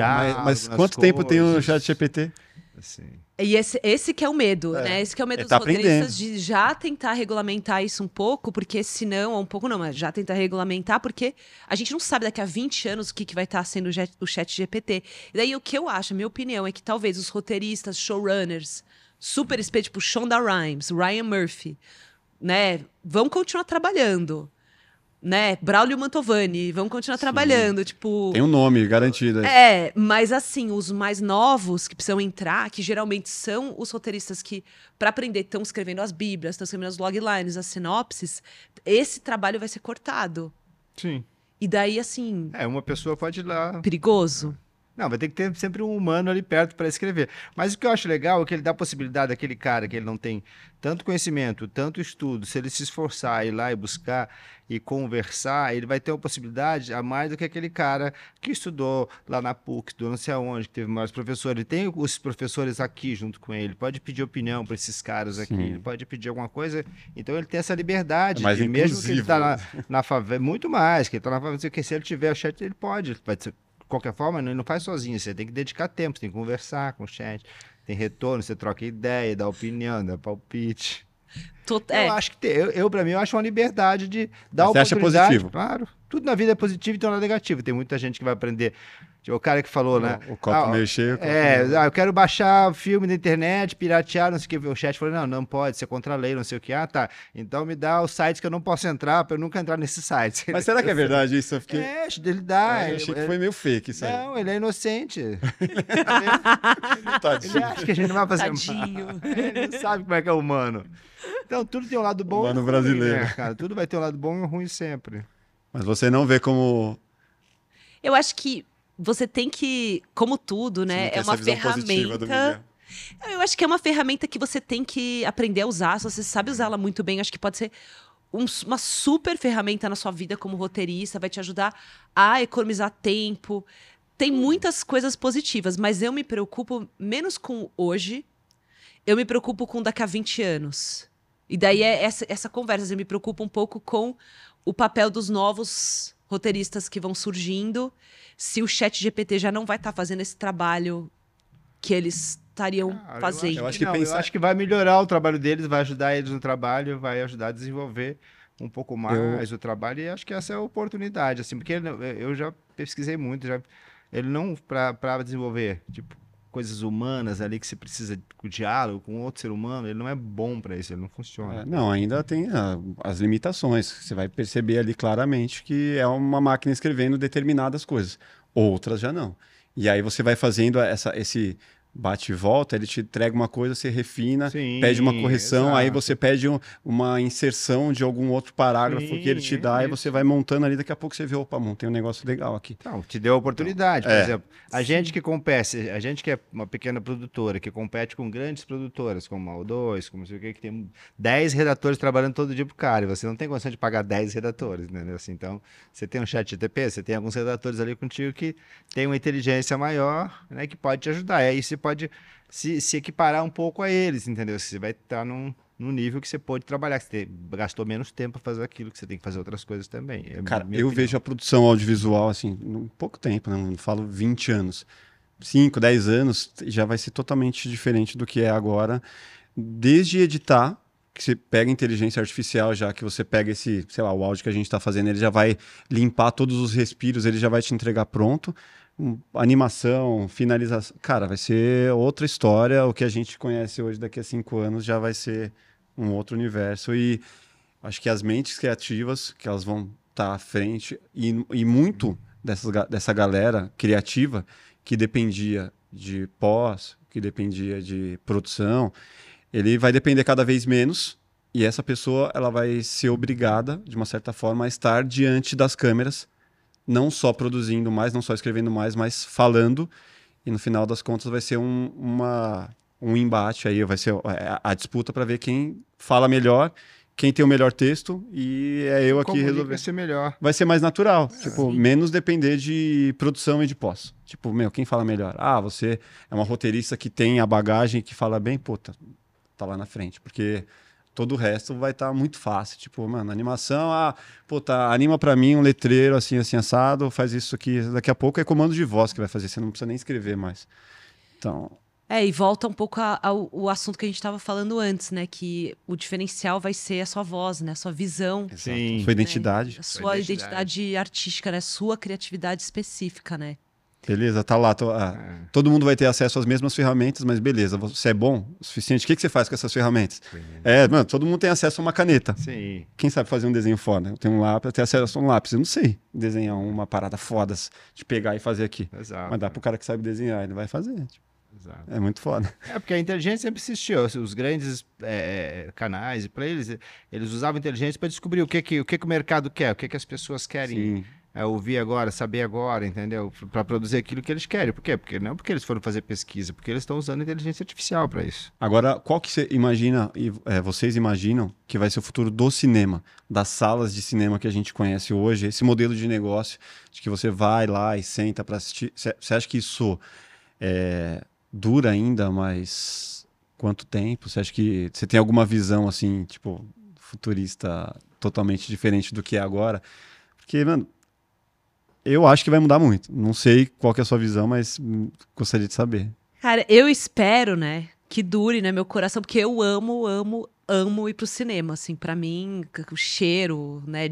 Mas, mas quanto tempo tem o coisas, chat GPT? assim. E esse, esse que é o medo, É. né? Esse que é o medo Ele dos tá roteiristas de já tentar regulamentar isso um pouco, porque senão, um pouco não, mas já tentar regulamentar, porque a gente não sabe daqui a 20 anos o que, que vai estar sendo o, chat GPT. E daí o que eu acho, a minha opinião, é que talvez os roteiristas, showrunners, super expert, tipo Shonda Rhimes, Ryan Murphy, né, vão continuar trabalhando. Né? Braulio Mantovani, vão continuar trabalhando, tipo... Tem um nome garantido. É, mas assim, os mais novos que precisam entrar, que geralmente são os roteiristas que, para aprender, estão escrevendo as bíblias, estão escrevendo as loglines, as sinopses, esse trabalho vai ser cortado. Sim. E daí, assim, É, uma pessoa pode ir lá perigoso. Não, vai ter que ter sempre um humano ali perto para escrever. Mas o que eu acho legal é que ele dá a possibilidade daquele cara que ele não tem tanto conhecimento, tanto estudo, se ele se esforçar, ir lá e buscar e conversar, ele vai ter uma possibilidade a mais do que aquele cara que estudou lá na PUC, estudou não sei aonde, que teve maiores professores. Ele tem os professores aqui junto com ele, pode pedir opinião para esses caras aqui, Sim. ele pode pedir alguma coisa. Então ele tem essa liberdade. É mais de, mesmo que ele inclusivo. tá na, na favela, muito mais, que ele tá na favela, que se ele tiver o chat, ele pode, de qualquer forma, ele não faz sozinho. Você tem que dedicar tempo, você tem que conversar com o chat. Tem retorno, você troca ideia, dá opinião, dá palpite. É, Eu acho que tem, eu, eu para mim, eu acho uma liberdade de dar Você acha oportunidade. positivo? Claro. Tudo na vida é positivo, então não é negativo. Tem muita gente que vai aprender. O cara que falou, né? O copo Ah, meio cheio. É, meio- ah, eu quero baixar filme da internet, piratear, não sei o que. O chat falou, não, não pode, ser contra a lei, não sei o que. Ah, tá. Então me dá os sites que eu não posso entrar, pra eu nunca entrar nesses sites. Mas será que é verdade isso? Eu fiquei. É, ele dá. É, eu ele- achei que ele- foi meio fake isso aí. Não, ele é inocente. ele, Tadinho. ele acha que a gente não vai fazer mal. tadinho. Ele não sabe como é que é humano. Então, tudo tem um lado bom Humano e ruim, brasileiro. né, cara? Tudo vai ter um lado bom e ruim sempre. Mas você não vê como. eu acho que você tem que, como tudo, né? É uma ferramenta. Eu acho que é uma ferramenta que você tem que aprender a usar. Se você sabe usá-la muito bem, acho que pode ser um- uma super ferramenta na sua vida como roteirista, vai te ajudar a economizar tempo. Tem muitas coisas positivas, mas eu me preocupo menos com hoje, eu me preocupo com daqui a 20 anos. E daí é essa, essa conversa, eu me preocupo um pouco com o papel dos novos roteiristas que vão surgindo, se o chat GPT já não vai estar fazendo esse trabalho que eles estariam eu fazendo. Eu acho que não, pensar- eu acho que vai melhorar o trabalho deles, vai ajudar eles no trabalho, vai ajudar a desenvolver um pouco mais o trabalho e acho que essa é a oportunidade, assim, porque ele eu já pesquisei muito, já ele não para desenvolver tipo coisas humanas ali que você precisa de diálogo com outro ser humano, ele não é bom para isso, ele não funciona. É, não, ainda tem ah, as limitações. Você vai perceber ali claramente que é uma máquina escrevendo determinadas coisas. Outras já não. E aí você vai fazendo essa, esse bate e volta, ele te entrega uma coisa, você refina, Sim, pede uma correção, aí exato. você pede um- uma inserção de algum outro parágrafo Sim, que ele te é dá, e isso. você vai montando ali, daqui a pouco você vê, opa, montei um negócio legal aqui. Então, te deu a oportunidade, por É. exemplo. A gente que compete, a gente que é uma pequena produtora, que compete com grandes produtoras, como a O2, como não sei o que, que tem 10 redatores trabalhando todo dia pro cara, e você não tem condição de pagar 10 redatores, né? Assim, então, você tem um chat GTP, você tem alguns redatores ali contigo que tem uma inteligência maior, né, que pode te ajudar. E aí você pode se, se equiparar um pouco a eles, entendeu? Você vai estar num, num nível que você pode trabalhar, que você gastou menos tempo para fazer aquilo, que você tem que fazer outras coisas também. É Cara, eu opinião. vejo a produção audiovisual, assim, em pouco tempo, né? não falo 20 anos. 5, 10 anos, já vai ser totalmente diferente do que é agora. Desde editar, que você pega inteligência artificial já, que você pega esse, sei lá, o áudio que a gente está fazendo, ele já vai limpar todos os respiros, ele já vai te entregar pronto. Animação, finalização. Cara, vai ser outra história. O que a gente conhece hoje daqui a cinco anos já vai ser um outro universo. E acho que as mentes criativas, que elas vão estar à frente, e, e muito dessas, dessa galera criativa que dependia de pós, que dependia de produção, ele vai depender cada vez menos. E essa pessoa ela vai ser obrigada, de uma certa forma, a estar diante das câmeras não só produzindo mais, não só escrevendo mais, mas falando. E no final das contas vai ser um, uma, um embate aí, vai ser a, a disputa para ver quem fala melhor, quem tem o melhor texto e é eu aqui Comunica resolver. Vai ser melhor. Vai ser mais natural, tipo, menos depender de produção e de pós. Tipo, meu, quem fala melhor? Ah, você é uma roteirista que tem a bagagem que fala bem, puta, tá lá na frente, porque todo o resto vai estar muito fácil. Tipo, mano, animação, ah, puta, anima pra mim um letreiro assim, assim, assado, faz isso aqui. Daqui a pouco é comando de voz que vai fazer, você não precisa nem escrever mais. Então, É, e volta um pouco ao, assunto que a gente estava falando antes, né? Que o diferencial vai ser a sua voz, né? A sua visão. Sim. sua identidade. A sua identidade. identidade. artística, né? Sua criatividade específica, né? Beleza, tá lá. tô- ah, É. Todo mundo vai ter acesso às mesmas ferramentas, mas beleza, você é bom o suficiente. O que, que você faz com essas ferramentas? É, mano, todo mundo tem acesso a uma caneta. Sim. Quem sabe fazer um desenho foda? Eu tenho um lápis, eu tenho acesso a um lápis. Eu não sei desenhar uma parada foda de pegar e fazer aqui. Exato. Mas dá pro cara que sabe desenhar, ele vai fazer. Tipo, Exato. É muito foda. É porque a inteligência sempre existiu. Os- grandes é, canais, e eles, eles usavam inteligência para descobrir o que, que, o que, que o mercado quer, o que, que as pessoas querem Sim. É, ouvir agora, saber agora, entendeu? Para produzir aquilo que eles querem. Por quê? Porque não porque eles foram fazer pesquisa, porque eles estão usando inteligência artificial para isso. Agora, qual que você imagina, e é, vocês imaginam, que vai ser o futuro do cinema, das salas de cinema que a gente conhece hoje, esse modelo de negócio, de que você vai lá e senta para assistir. Você acha que isso é, dura ainda, mas quanto tempo? Você acha que você tem alguma visão assim, tipo, futurista totalmente diferente do que é agora? Porque, mano, eu acho que vai mudar muito. Não sei qual é a sua visão, mas hum, gostaria de saber. Cara, eu espero, né, que dure, né, meu coração, porque eu amo, amo, amo ir pro cinema, assim, para mim, o cheiro, né,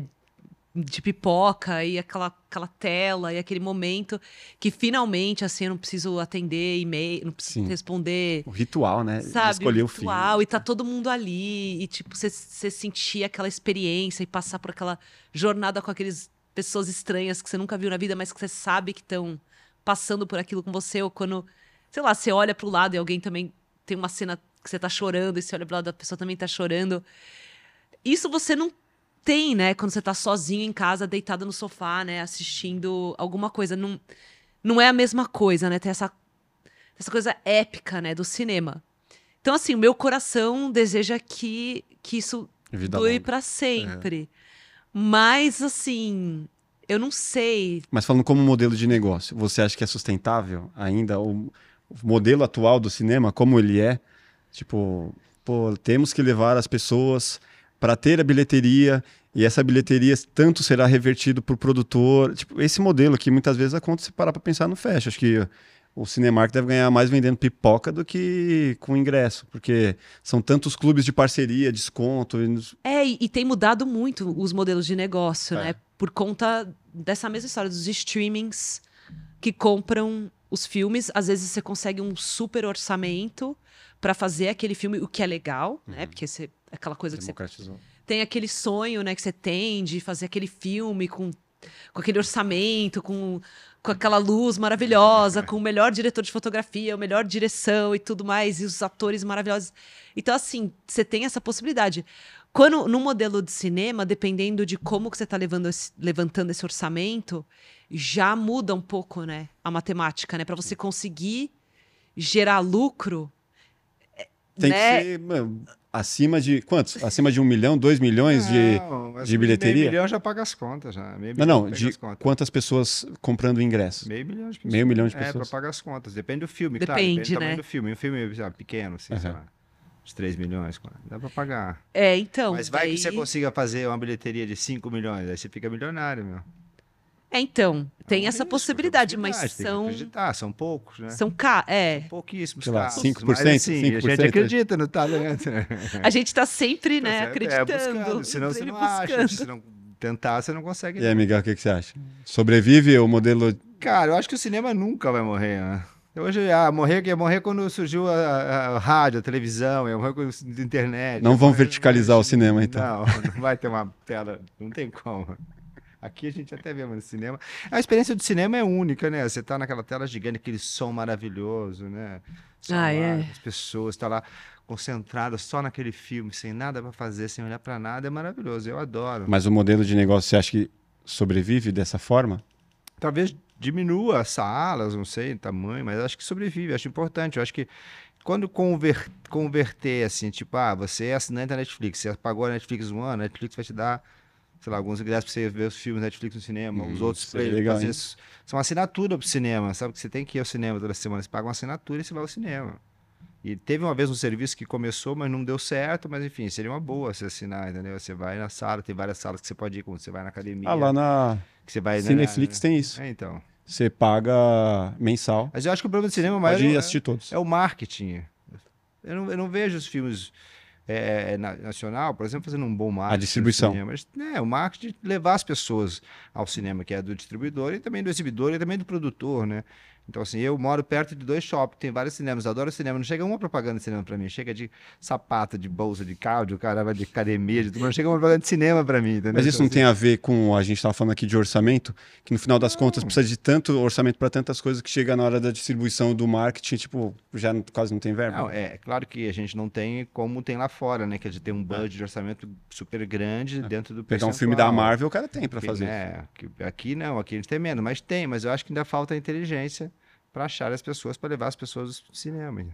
de pipoca e aquela, aquela tela e aquele momento que finalmente, assim, eu não preciso atender e-mail, não preciso Sim. responder, O ritual, né? sabe, escolher o o filme. ritual, e tá todo mundo ali, e tipo, você sentir aquela experiência e passar por aquela jornada com aqueles pessoas estranhas que você nunca viu na vida, mas que você sabe que estão passando por aquilo com você, ou quando, sei lá, você olha pro lado e alguém também tem uma cena que você tá chorando, e você olha pro lado da pessoa também tá chorando. Isso você não tem, né, quando você tá sozinho em casa, deitado no sofá, né, assistindo alguma coisa. Não, não é a mesma coisa, né? Tem essa, essa coisa épica, né, do cinema. Então, assim, o meu coração deseja que, que isso Vida dure pra sempre. Mas, assim, eu não sei. Mas falando como modelo de negócio, você acha que é sustentável ainda o, modelo atual do cinema, como ele é? Tipo, pô, temos que levar as pessoas para ter a bilheteria e essa bilheteria tanto será revertido para o produtor. Tipo, esse modelo aqui muitas vezes a conta se parar para pensar no fecha. Acho que o Cinemark deve ganhar mais vendendo pipoca do que com ingresso, porque são tantos clubes de parceria, desconto. e- É, e, e tem mudado muito os modelos de negócio, É. né? Por conta dessa mesma história dos streamings que compram os filmes. Às vezes você consegue um super orçamento para fazer aquele filme, o que é legal, né? Porque você, aquela coisa que você tem aquele sonho, né, que você tem de fazer aquele filme com, com aquele orçamento, com, com aquela luz maravilhosa, com o melhor diretor de fotografia, a melhor direção e tudo mais, e os atores maravilhosos. Então, assim, você tem essa possibilidade. Quando, no modelo de cinema, dependendo de como que você está levantando esse orçamento, já muda um pouco, né, a matemática, né? Para você conseguir gerar lucro, Tem né? que ser mano, acima de. Quantos? Acima de um milhão, dois milhões de. Não, mas de bilheteria? Meio milhão já paga as contas. Já. Meio Não, não, de quantas pessoas comprando ingresso? Meio milhão de pessoas. Meio milhão de É, pessoas. pra pagar as contas. Depende do filme, claro. Depende, Depende do tamanho né? do filme. Um filme sei lá, pequeno, assim, sei Aham. lá. Uns 3 milhões, dá pra pagar. É, então. Mas vai daí- que você consiga fazer uma bilheteria de 5 milhões, aí você fica milionário, meu. É, então, tem É um essa risco, possibilidade, é mas possibilidade, tem que são, acreditar, são poucos, né? são ca... é. Pouquíssimos Sei lá, casos. 5%, Mas, assim, a 5%, gente acredita no talento. né? A gente tá sempre, né, É, acreditando. buscando, senão você não acha. buscando. Se não tentar, você não consegue. E aí, Miguel, o que, que você acha? Sobrevive o modelo. Cara, eu acho que o cinema nunca vai morrer, né? Hoje, ah, morrer, ia morrer quando surgiu a, a- a rádio, a televisão, ia morrer quando a internet. Não vão morrer- verticalizar o cinema, então. Não, não vai ter uma tela, não tem como. Aqui a gente até vê no cinema. A experiência do cinema é única, né? Você tá naquela tela gigante, aquele som maravilhoso, né? Só Ah, lá, é. As pessoas estão lá concentradas só naquele filme, sem nada para fazer, sem olhar para nada, é maravilhoso. Eu adoro. Mas o modelo de negócio, você acha que sobrevive dessa forma? talvez diminua as salas, não sei, tamanho, mas acho que sobrevive, acho importante. Eu acho que quando conver, converter, assim, tipo, ah, você é assinante da Netflix, você pagou a Netflix um ano, a Netflix vai te dar, sei lá, alguns ingressos pra você ver os filmes Netflix no cinema, Hum, os outros isso é pra- legal, hein? isso. são assinatura pro cinema, sabe? Que você tem que ir ao cinema toda semana, você paga uma assinatura e você vai ao cinema. E teve uma vez um serviço que começou, mas não deu certo, mas enfim, seria uma boa você assinar, entendeu? Você vai na sala, tem várias salas que você pode ir, como você vai na academia, Ah, lá na que você vai... né, Cineflix tem isso. É, então. Você paga mensal, Mas eu acho que o problema do cinema maior pode é, assistir todos. é o marketing. Eu não, eu não vejo os filmes é, é, na- nacional, por exemplo, fazendo um bom marketing. no distribuição. cinema. Né, o marketing de levar as pessoas ao cinema, que é do distribuidor e também do exibidor e também do produtor, né? Então, assim, eu moro perto de dois shoppings, tem vários cinemas, eu adoro cinema. Não chega uma propaganda de cinema pra mim, chega de sapato, de bolsa, de carro, de caramba, de academia, de tudo, não chega uma propaganda de cinema pra mim, entendeu? Mas isso Então, não tem a ver com a gente estava falando aqui de orçamento, que no final das contas precisa de tanto orçamento para tantas coisas que chega na hora da distribuição do marketing, tipo, já não- quase não tem verba. Não, é claro que a gente não tem como tem lá fora, né? Que a gente tem um budget de orçamento super grande dentro do É. Pegar um filme da. Marvel, o cara tem para fazer. que aqui não, aqui a gente tem menos, mas tem, mas eu acho que ainda falta inteligência para achar as pessoas, para levar as pessoas ao cinema.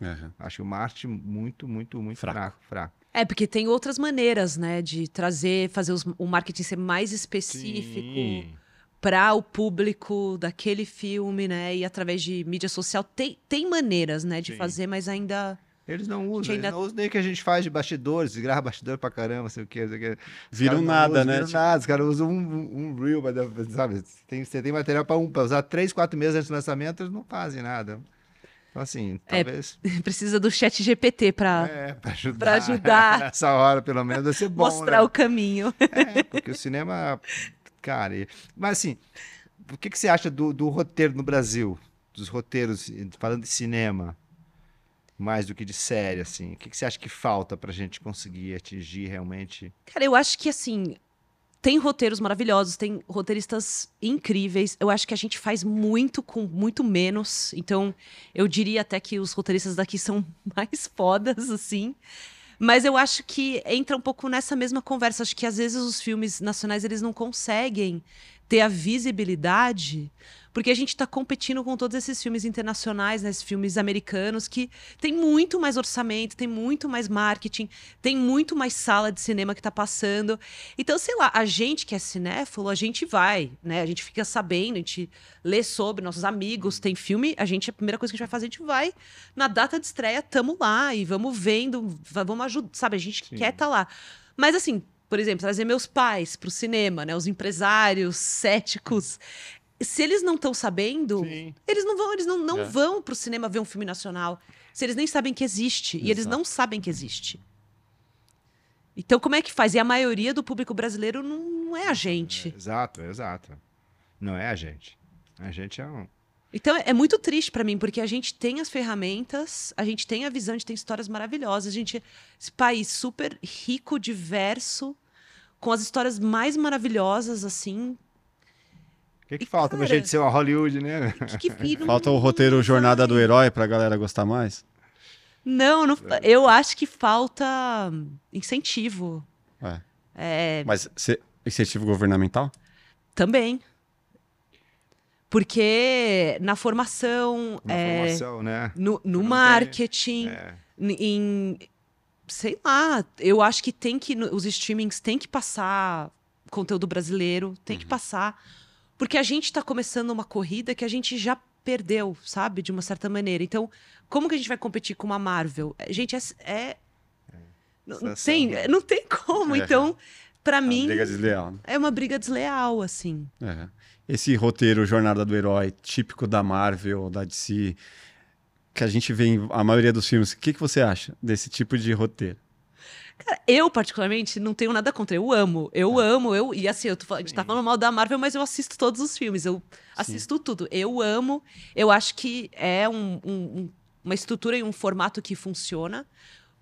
É. Acho que o marketing muito, muito, muito Fraco. fraco, fraco. É, porque tem outras maneiras, né, de trazer, fazer os- o marketing ser mais específico para o público daquele filme, né, e através de mídia social. Tem, tem maneiras, né, de Sim. fazer, mas ainda. Eles não usam, ainda- eles não usam nem o que a gente faz de bastidores, grava bastidor pra caramba, sei o quê. Sei o. Os Viram nada, usam, né? Viram Tipo- nada, os caras usam um, um, um reel, pra sabe? Você tem, você tem material para um, pra usar três, quatro meses antes do lançamento, eles não fazem nada. Então, assim, É, talvez. Precisa do chat GPT para É, pra ajudar. pra ajudar. Nessa hora, pelo menos, vai ser bom. mostrar né? o caminho. É, porque o cinema. Cara, e- mas assim, o que, que você acha do, do roteiro no Brasil? Dos roteiros, falando de cinema, mais do que de série, assim. O que, que você acha que falta pra gente conseguir atingir realmente? Cara, eu acho que assim. Tem roteiros maravilhosos, tem roteiristas incríveis. Eu acho que a gente faz muito com muito menos. Então, eu diria até que os roteiristas daqui são mais fodas, assim. Mas eu acho que entra um pouco nessa mesma conversa. Acho que às vezes os filmes nacionais eles não conseguem ter a visibilidade, porque a gente está competindo com todos esses filmes internacionais, né, esses filmes americanos, que tem muito mais orçamento, tem muito mais marketing, tem muito mais sala de cinema que está passando. Então, sei lá, a gente que é cinéfilo, a gente vai, né? A gente fica sabendo, a gente lê sobre nossos amigos, tem filme, a gente, a primeira coisa que a gente vai fazer, a gente vai na data de estreia, tamo lá e vamos vendo, va- vamos ajudar, sabe? A gente Sim. quer estar lá. Mas assim, por exemplo, trazer meus pais pro cinema, né? Os empresários céticos. Se eles não estão sabendo, Sim. eles não vão, eles não, não É. vão pro cinema ver um filme nacional. Se eles nem sabem que existe. E eles Exato. não sabem que existe. Então, como é que faz? E a maioria do público brasileiro não, não é a gente. Exato, exato. Não é a gente. A gente é um. Então é muito triste pra mim, porque a gente tem as ferramentas, a gente tem a visão, a gente tem histórias maravilhosas, a gente esse país super rico, diverso, com as histórias mais maravilhosas assim. O que, que E, falta pra cara- gente ser uma Hollywood, né? Que, que- não- Falta o roteiro Jornada do Herói pra galera gostar mais. Não, não, eu acho que falta incentivo. É. É, Mas incentivo governamental? também. Porque na formação, Uma é, formação, né? no, no tem- marketing, É. Em sei lá, eu acho que tem que os streamings têm que passar conteúdo brasileiro, tem que passar, porque a gente está começando uma corrida que a gente já perdeu, sabe, de uma certa maneira. Então, como que a gente vai competir com uma Marvel? É, Gente, é, é- não, não tem, não tem como. É. Então, para A mim briga desleal. né? é uma briga desleal, assim. É. Esse roteiro Jornada do Herói, típico da Marvel, da DC, que a gente vê em a maioria dos filmes, o que, que você acha desse tipo de roteiro? Cara, eu, particularmente, não tenho nada contra. Eu amo. Eu amo. Eu, e assim, eu tô, a gente tá falando mal da Marvel, mas eu assisto todos os filmes. Eu assisto tudo. Eu amo. Eu acho que é um- um- um- uma estrutura e um formato que funciona.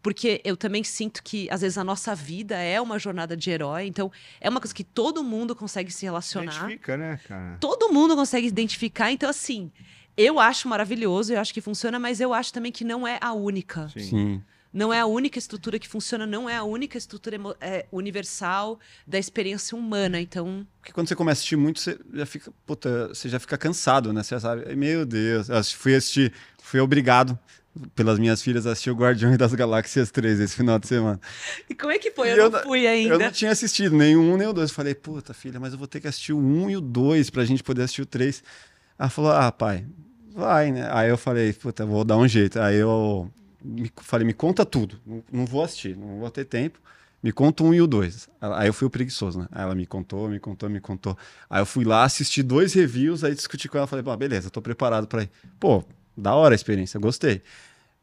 Porque eu também sinto que, às vezes, a nossa vida é uma jornada de herói. Então, é uma coisa que todo mundo consegue se relacionar. Identifica, né, cara? Todo mundo consegue identificar. Então, assim, eu acho maravilhoso, eu acho que funciona, mas eu acho também que não é a única. Sim. Sim. não é a única estrutura que funciona, não é a única estrutura é, universal da experiência humana. Então. Porque quando você começa a assistir muito, você já fica, puta, você já fica cansado, né? Você já sabe, meu Deus, eu fui assistir, fui obrigado pelas minhas filhas assistir o Guardiões das Galáxias 3 esse final de semana. E como é que foi? Eu, eu não fui ainda. Eu não tinha assistido nenhum nem o dois. Falei, puta filha, mas eu vou ter que assistir o 1 e o 2 pra gente poder assistir o 3. Ela falou, ah, pai, vai, né? Aí eu falei, puta, vou dar um jeito. Aí eu me, falei, me conta tudo. Não, não, vou assistir, não vou ter tempo. Me conta um e o dois. Aí eu fui o preguiçoso, né? Aí ela me contou, me contou, me contou. Aí eu fui lá, assisti dois reviews, aí discuti com ela, falei, pô, beleza, tô preparado para ir. Pô, da hora a experiência, gostei.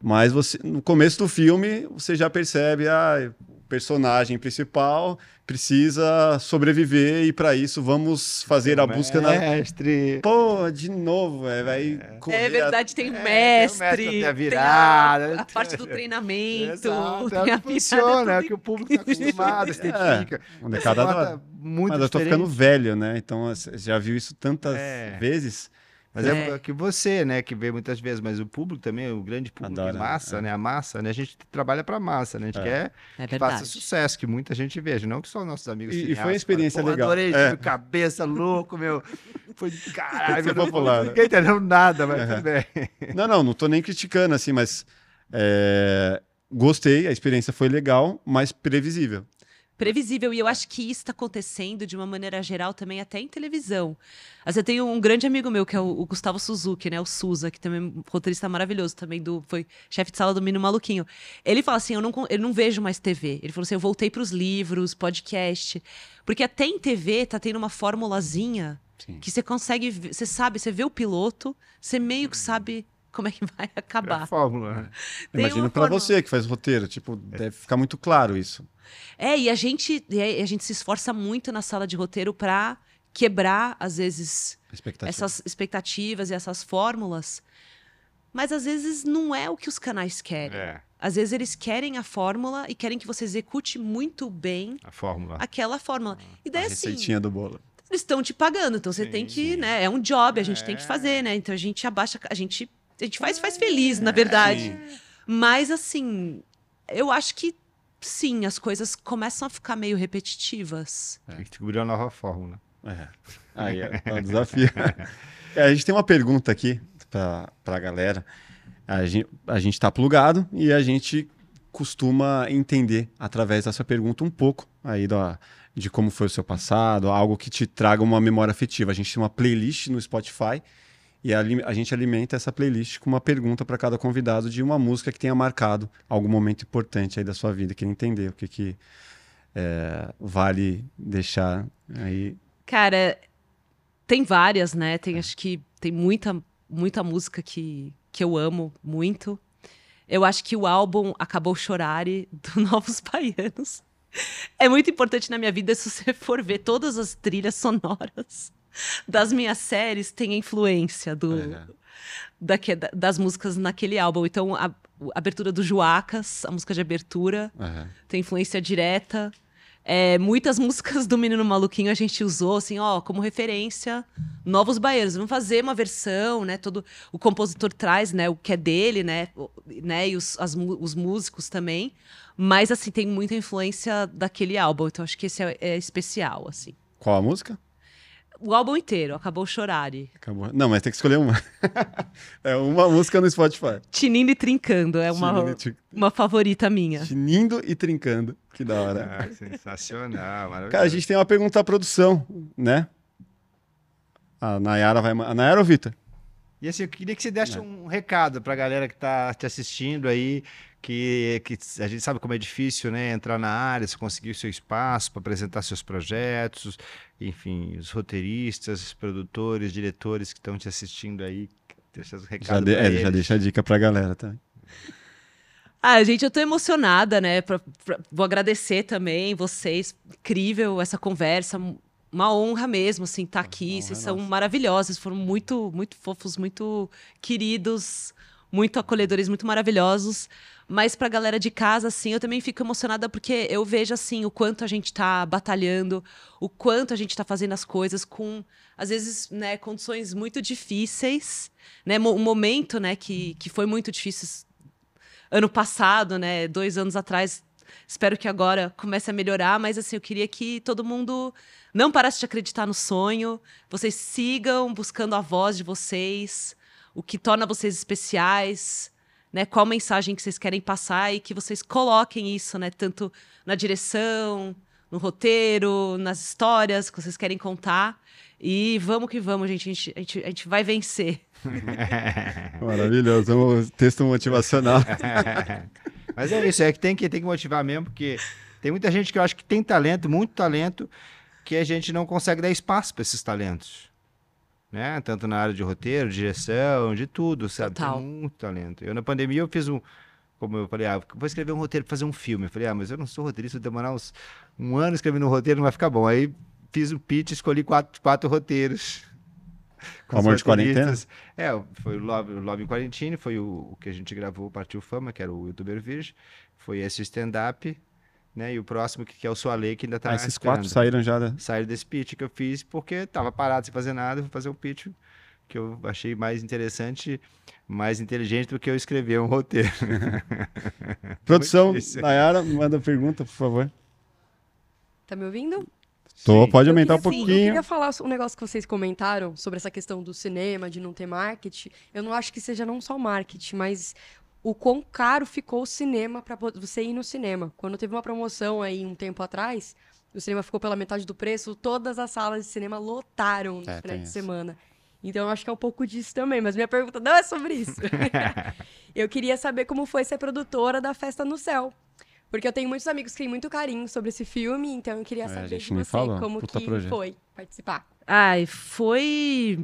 Mas você, no começo do filme, você já percebe, ah, o personagem principal precisa sobreviver e para isso vamos fazer a busca mestre. na Pô, de novo, é, vai É verdade, tem é, mestre, tem, mestre, a virada, tem a, a, parte do treinamento, Exato, tem é o que funciona, é o que o público está acostumado, se identifica. É, cada muito Mas eu tô ficando velho, né? Então você já viu isso tantas é. vezes. Mas é. é. que você, né, que vê muitas vezes, mas o público também, o grande público, Adora, massa, é. né? A massa, né? A gente trabalha para massa, né? A gente é. quer é que faça sucesso, que muita gente veja, não que só nossos amigos. E, e foi uma experiência fala, legal. Adorei, é. cabeça louco, meu. Foi caralho, foi popular. Ninguém entendeu nada, mas tudo bem. Não, não, não tô nem criticando assim, mas é, gostei, a experiência foi legal, mas previsível previsível. E eu acho que isso está acontecendo de uma maneira geral também até em televisão. Mas eu tenho um grande amigo meu, que é o, o Gustavo Suzuki, né? O Suza, que também é um roteirista maravilhoso, também do, foi chefe de sala do Mino Maluquinho. Ele fala assim: eu não, eu não vejo mais TV. Ele falou assim: eu voltei para os livros, podcast. Porque até em TV tá tendo uma formulazinha Sim. que você consegue, você sabe, você vê o piloto, você meio que sabe como é que vai acabar. É a fórmula, né? Imagina para você que faz roteiro, tipo, deve ficar muito claro isso. É, e a gente, e a gente se esforça muito na sala de roteiro para quebrar, às vezes, Expectativa. essas expectativas e essas fórmulas. Mas às vezes não é o que os canais querem. É. Às vezes eles querem a fórmula e querem que você execute muito bem a fórmula. aquela fórmula. E daí a assim. Receitinha do bolo. Eles estão te pagando, então você sim, tem que, sim. né? É um job, a gente é. tem que fazer, né? Então a gente abaixa, a gente, a gente faz, faz feliz, na verdade. Sim. Mas assim, eu acho que sim, as coisas começam a ficar meio repetitivas. É. Tem que descobrir uma nova fórmula. É. Aí é, é um desafio. é, a gente tem uma pergunta aqui para a galera. A gente a está plugado e a gente costuma entender através dessa pergunta um pouco aí da, de como foi o seu passado, algo que te traga uma memória afetiva. A gente tem uma playlist no Spotify e a, a gente alimenta essa playlist com uma pergunta para cada convidado de uma música que tenha marcado algum momento importante aí da sua vida. Queria entender o que, que é, vale deixar aí. Cara, tem várias, né? Tem, acho que tem muita, muita música que, que eu amo muito. Eu acho que o álbum Acabou Chorare, do Novos Baianos, é muito importante na minha vida se você for ver todas as trilhas sonoras das minhas séries tem influência do, é. da, das músicas naquele álbum. Então, a, a, abertura do Joacas, a música de abertura, é. tem influência direta. É, muitas músicas do Menino Maluquinho a gente usou, assim, ó, como referência, novos baianos. Vamos fazer uma versão, né? Todo o compositor traz, né? O que é dele, né? O, né e os, as, os músicos também. Mas, assim, tem muita influência daquele álbum. Então, acho que esse é, é especial, assim. Qual a música? O álbum inteiro, acabou Chorare. Acabou. Não, mas tem que escolher uma. é uma música no Spotify. Tinindo e Trincando, é uma, uma favorita minha. Tinindo e Trincando, que da hora. Ah, sensacional, maravilhoso. Cara, a gente tem uma pergunta à produção, né? A Nayara vai... A Nayara ou Vitor? E assim, eu queria que você desse um recado para a galera que está te assistindo aí, que, que a gente sabe como é difícil né, entrar na área, você conseguir o seu espaço para apresentar seus projetos, enfim, os roteiristas, os produtores, diretores que estão te assistindo aí, deixa os recados. Já, de, é, já deixa a dica para a galera também. Ah, gente, eu tô emocionada, né? Pra, pra, vou agradecer também vocês. Incrível essa conversa. Uma honra mesmo, assim, estar tá aqui. Vocês são maravilhosos, foram muito, muito fofos, muito queridos, muito acolhedores, muito maravilhosos. Mas para a galera de casa, assim, eu também fico emocionada porque eu vejo, assim, o quanto a gente está batalhando, o quanto a gente está fazendo as coisas com, às vezes, né, condições muito difíceis, né? Um momento, né, que, que foi muito difícil ano passado, né? Dois anos atrás. Espero que agora comece a melhorar, mas assim, eu queria que todo mundo não parasse de acreditar no sonho. Vocês sigam buscando a voz de vocês, o que torna vocês especiais, né? Qual mensagem que vocês querem passar e que vocês coloquem isso, né? Tanto na direção, no roteiro, nas histórias que vocês querem contar. E vamos que vamos, gente. A gente, a gente, a gente vai vencer. Maravilhoso. Um texto motivacional. Mas é isso, é que tem que, tem que motivar mesmo, porque tem muita gente que eu acho que tem talento, muito talento, que a gente não consegue dar espaço para esses talentos. Né? Tanto na área de roteiro, de direção, de tudo, sabe? Total. Tem muito talento. Eu, na pandemia, eu fiz um. Como eu falei, ah, vou escrever um roteiro para fazer um filme. Eu falei, ah, mas eu não sou roteirista, vou demorar uns, um ano escrevendo um roteiro, não vai ficar bom. Aí fiz o pitch, escolhi quatro, quatro roteiros. com Amor de Quarentena? É, foi o Love, Love em Quarantine, foi o, o que a gente gravou, Partiu Fama, que era o youtuber virgem. Foi esse stand-up, né? E o próximo, que, é o Soalei, que ainda tá Ah, esses esperando. quatro saíram já. da- Saíram desse pitch que eu fiz, porque tava parado sem fazer nada, fui fazer um pitch que eu achei mais interessante, mais inteligente do que eu escrever um roteiro. Produção. Nayara, manda pergunta, por favor. Tá me ouvindo? Tô, Sim. pode aumentar um queria- sim, Eu pouquinho. queria falar um negócio que vocês comentaram sobre essa questão do cinema, de não ter marketing. Eu não acho que seja não só marketing, mas o quão caro ficou o cinema para você ir no cinema. Quando teve uma promoção aí um tempo atrás, o cinema ficou pela metade do preço, todas as salas de cinema lotaram no É, final de isso. semana. Então eu acho que é um pouco disso também, mas minha pergunta não é sobre isso. eu queria saber como foi ser produtora da Festa no Céu. Porque eu tenho muitos amigos que têm muito carinho sobre esse filme, então eu queria É, saber de você falou. como Puta que projeto. foi participar. Ai, foi.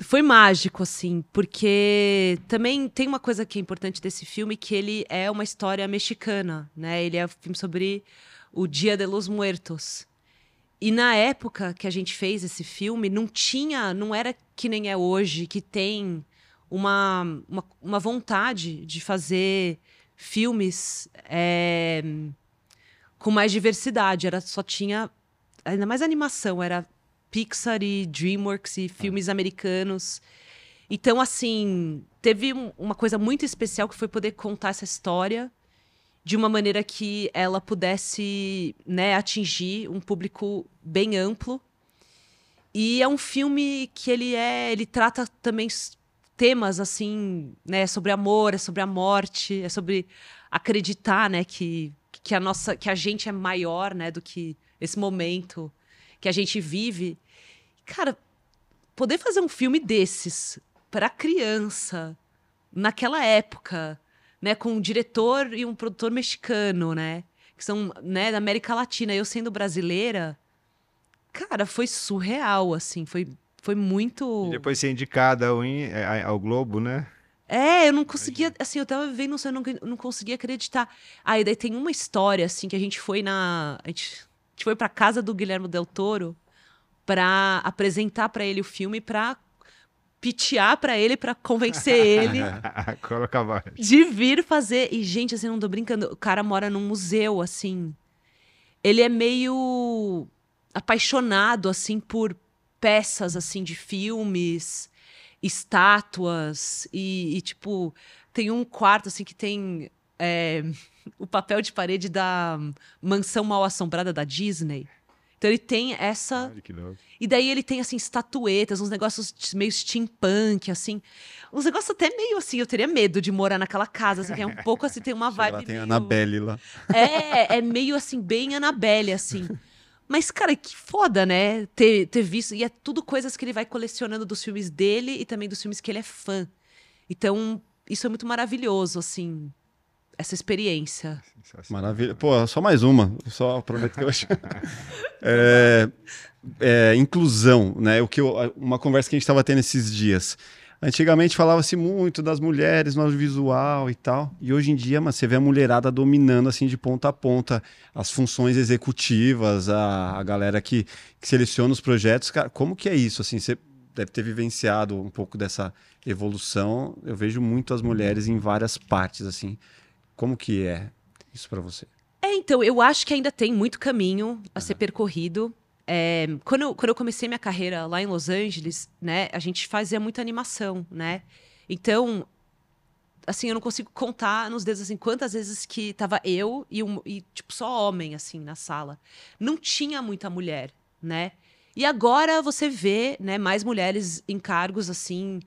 Foi mágico, assim, porque também tem uma coisa que é importante desse filme, que ele é uma história mexicana, né? Ele é um filme sobre o Dia de los Muertos. E na época que a gente fez esse filme, não tinha, não era que nem é hoje, que tem uma, uma, uma vontade de fazer filmes é, com mais diversidade. Era só tinha ainda mais animação, era Pixar e DreamWorks e filmes americanos. Então, assim, teve um- uma coisa muito especial que foi poder contar essa história de uma maneira que ela pudesse né, atingir um público bem amplo. E é um filme que ele é, ele trata também temas assim, né, sobre amor, é sobre a morte, é sobre acreditar, né, que que a nossa, que a gente é maior, né, do que esse momento que a gente vive. Cara, poder fazer um filme desses para criança naquela época, né, com um diretor e um produtor mexicano, né, que são, né, da América Latina, eu sendo brasileira, cara, foi surreal, assim, foi foi muito E depois ser indicada ao, a- ao Globo, né? é, eu não conseguia, assim, eu tava vendo, eu não, eu não conseguia acreditar. Aí daí tem uma história, assim, que a gente foi na. A gente, gente foi pra casa do Guilherme Del Toro pra apresentar pra ele o filme, pra pitear pra ele, pra convencer ele de vir fazer. E, gente, assim, não tô brincando, o cara mora num museu, assim. Ele é meio apaixonado, assim, por peças, assim, de filmes, estátuas. E, e, tipo, tem um quarto, assim, que tem é, o papel de parede da Mansão Mal Assombrada da Disney. Então ele tem essa Olha que louco. e daí ele tem, assim, estatuetas, uns negócios meio steampunk, assim. Uns negócios até meio assim, eu teria medo de morar naquela casa, assim, que é um pouco assim, tem uma vibe. tem a meio... Annabelle lá. É, é meio assim, bem Annabelle, assim. Mas, cara, que foda, né? Ter, ter visto. E é tudo coisas que ele vai colecionando dos filmes dele e também dos filmes que ele é fã. Então, isso é muito maravilhoso, assim, essa experiência. Maravilha. Pô, só mais uma. Só aproveito que eu acho. É, é, inclusão, né? O que eu- uma conversa que a gente estava tendo esses dias. Antigamente falava-se muito das mulheres no audiovisual e tal. E hoje em dia, mas você vê a mulherada dominando assim de ponta a ponta as funções executivas, a, a galera que, que seleciona os projetos. Cara, como que é isso? Assim, você deve ter vivenciado um pouco dessa evolução. Eu vejo muito as mulheres em várias partes, assim. Como que é isso para você? É, então, eu acho que ainda tem muito caminho a ser percorrido. É, quando, eu, quando eu comecei minha carreira lá em Los Angeles, né, a gente fazia muita animação, né? Então, assim, eu não consigo contar nos dedos, assim, quantas vezes que tava eu e, um, e tipo, só homem, assim, na sala. Não tinha muita mulher, né? E agora você vê, né, mais mulheres em cargos, assim,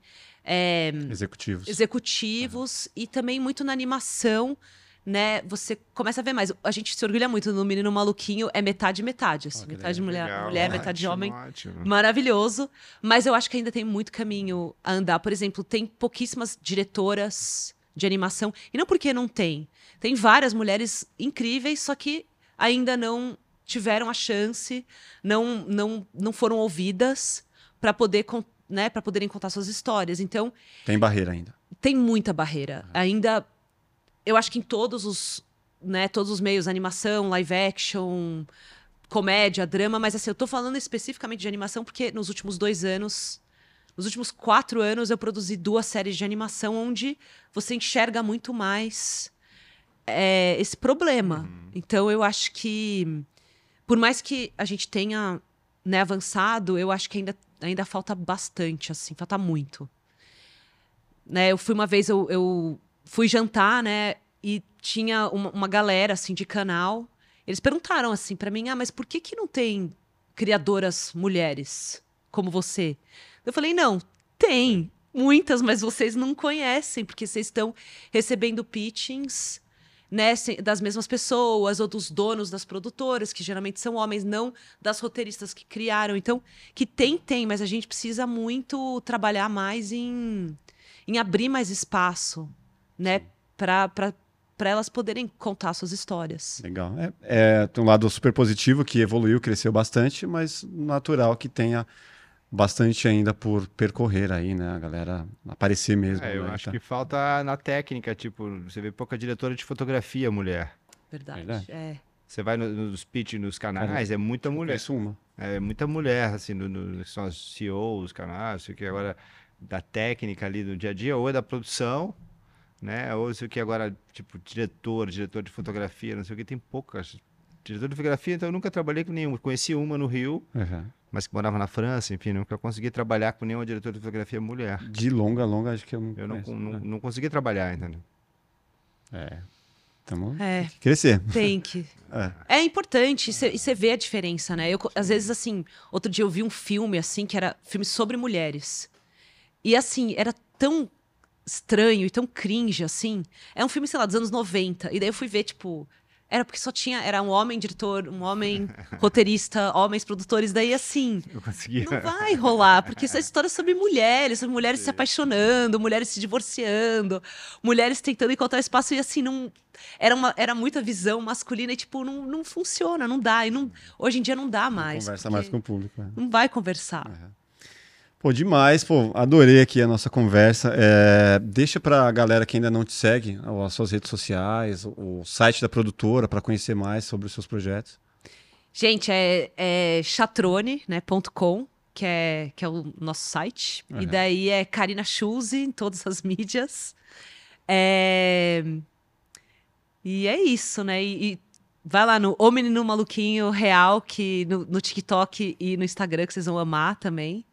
é, Executivos. executivos e também muito na animação, né? Você começa a ver mais. A gente se orgulha muito no Menino Maluquinho, é metade metade, assim, que metade mulher, Legal, mulher, ótimo, metade homem. ótimo. Maravilhoso, mas eu acho que ainda tem muito caminho a andar. Por exemplo, tem pouquíssimas diretoras de animação, e não porque não tem. Tem várias mulheres incríveis, só que ainda não tiveram a chance, não não, não foram ouvidas para poder con- né, para poderem contar suas histórias. Então, Tem barreira ainda. tem muita barreira. Ainda, eu acho que em todos os, né, todos os meios, animação, live action, comédia, drama, mas assim, eu tô falando especificamente de animação porque nos últimos dois anos, nos últimos quatro anos, eu produzi duas séries de animação onde você enxerga muito mais é, esse problema. Então, eu acho que, por mais que a gente tenha né, avançado, eu acho que ainda, ainda falta bastante, assim, falta muito né? Eu fui uma vez, eu, eu fui jantar, né? E tinha uma, uma galera, assim, de canal. Eles perguntaram, assim, pra mim, ah, mas por que que não tem criadoras mulheres como você? Eu falei, não, tem muitas, mas vocês não conhecem, porque vocês estão recebendo pitchings, né, das mesmas pessoas ou dos donos das produtoras, que geralmente são homens, não das roteiristas que criaram. Então, que tem, tem, mas a gente precisa muito trabalhar mais em em abrir mais espaço, né, para para elas poderem contar suas histórias. Legal. É, é, tem um lado super positivo que evoluiu, cresceu bastante, mas natural que tenha bastante ainda por percorrer aí, né? A galera aparecer mesmo. É, eu né? acho Tá. que falta na técnica, tipo, você vê pouca diretora de fotografia mulher. Verdade. Verdade. É. Você vai no- nos pitch nos canais, é muita mulher. Uma. É muita mulher, assim, no, no, são as CEOs, canais, sei o que agora, da técnica ali do dia a dia, ou é da produção, né? Ou sei o que agora, tipo, diretor, diretor de fotografia, não sei o que, tem poucas. Diretor de fotografia, então eu nunca trabalhei com nenhum. Conheci uma no Rio, Uhum. mas que morava na França, enfim, nunca consegui trabalhar com nenhuma diretora de fotografia mulher. De longa, longa, acho que eu não Eu não, conheço, não, né? não consegui trabalhar, entendeu? É. Tamo... É, Crescer. tem que. É. É importante, e você vê a diferença, né? Eu, às vezes, assim, outro dia eu vi um filme, assim, que era filme sobre mulheres. E, assim, era tão estranho e tão cringe, assim. É um filme, sei lá, dos anos 90. E daí eu fui ver, tipo. Era porque só tinha. Era um homem diretor, um homem roteirista, homens produtores. Daí, assim. Eu consegui. Não vai rolar, porque essa história é sobre mulheres, sobre mulheres se apaixonando, mulheres se divorciando, mulheres tentando encontrar espaço e assim, não. Era, uma, era muita visão masculina e, tipo, não, não funciona, não dá. E não, hoje em dia não dá mais. Conversa porque mais com o público. é. Não vai conversar. Pô, demais, pô, adorei aqui a nossa conversa. É, deixa pra galera que ainda não te segue as suas redes sociais, o, site da produtora para conhecer mais sobre os seus projetos. Gente, é, é chatrone, né, .com, que é, que é o nosso site. E Uhum. daí é Karina Schulze em todas as mídias. É... E é isso, né? E, e vai lá no O Menino Maluquinho Real, que no, no TikTok e no Instagram, que vocês vão amar também.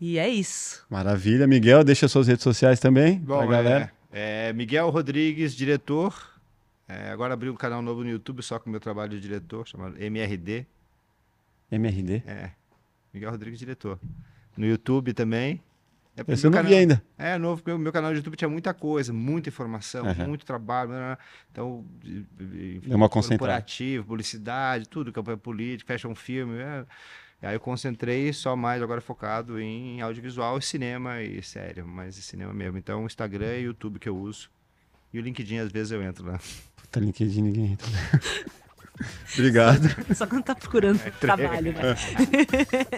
E é isso. Maravilha. Miguel, deixa suas redes sociais também Bom, pra galera. É, é Miguel Rodrigues, diretor. É, agora abri um canal novo no YouTube só com o meu trabalho de diretor, chamado MRD. MRD. É, Miguel Rodrigues, diretor. No YouTube também. É Esse eu não vi canal- ainda. É, novo, porque o meu canal de YouTube tinha muita coisa, muita informação, Aham. muito trabalho. né, né, Então, e- e- enfim, Deu uma corporativo, publicidade, tudo, campanha política, fashion filme. É. E aí eu concentrei só mais agora focado em audiovisual, cinema e série, mais cinema mesmo. Então, Instagram e YouTube que eu uso. E o LinkedIn, às vezes, eu entro lá. Puta, LinkedIn ninguém entra. Obrigado. Só quando tá procurando trabalho, né?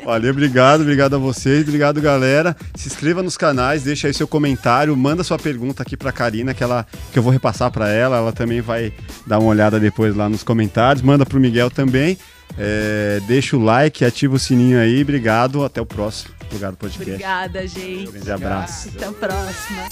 Valeu, obrigado, obrigado a vocês, obrigado galera. Se inscreva nos canais, deixa aí seu comentário, manda sua pergunta aqui pra Karina que ela que eu vou repassar pra ela, ela também vai dar uma olhada depois lá nos comentários, manda pro Miguel também. É, deixa o like, ativa o sininho aí, obrigado, até o próximo lugar do podcast. Obrigada, gente. Grande abraço. Até a próxima.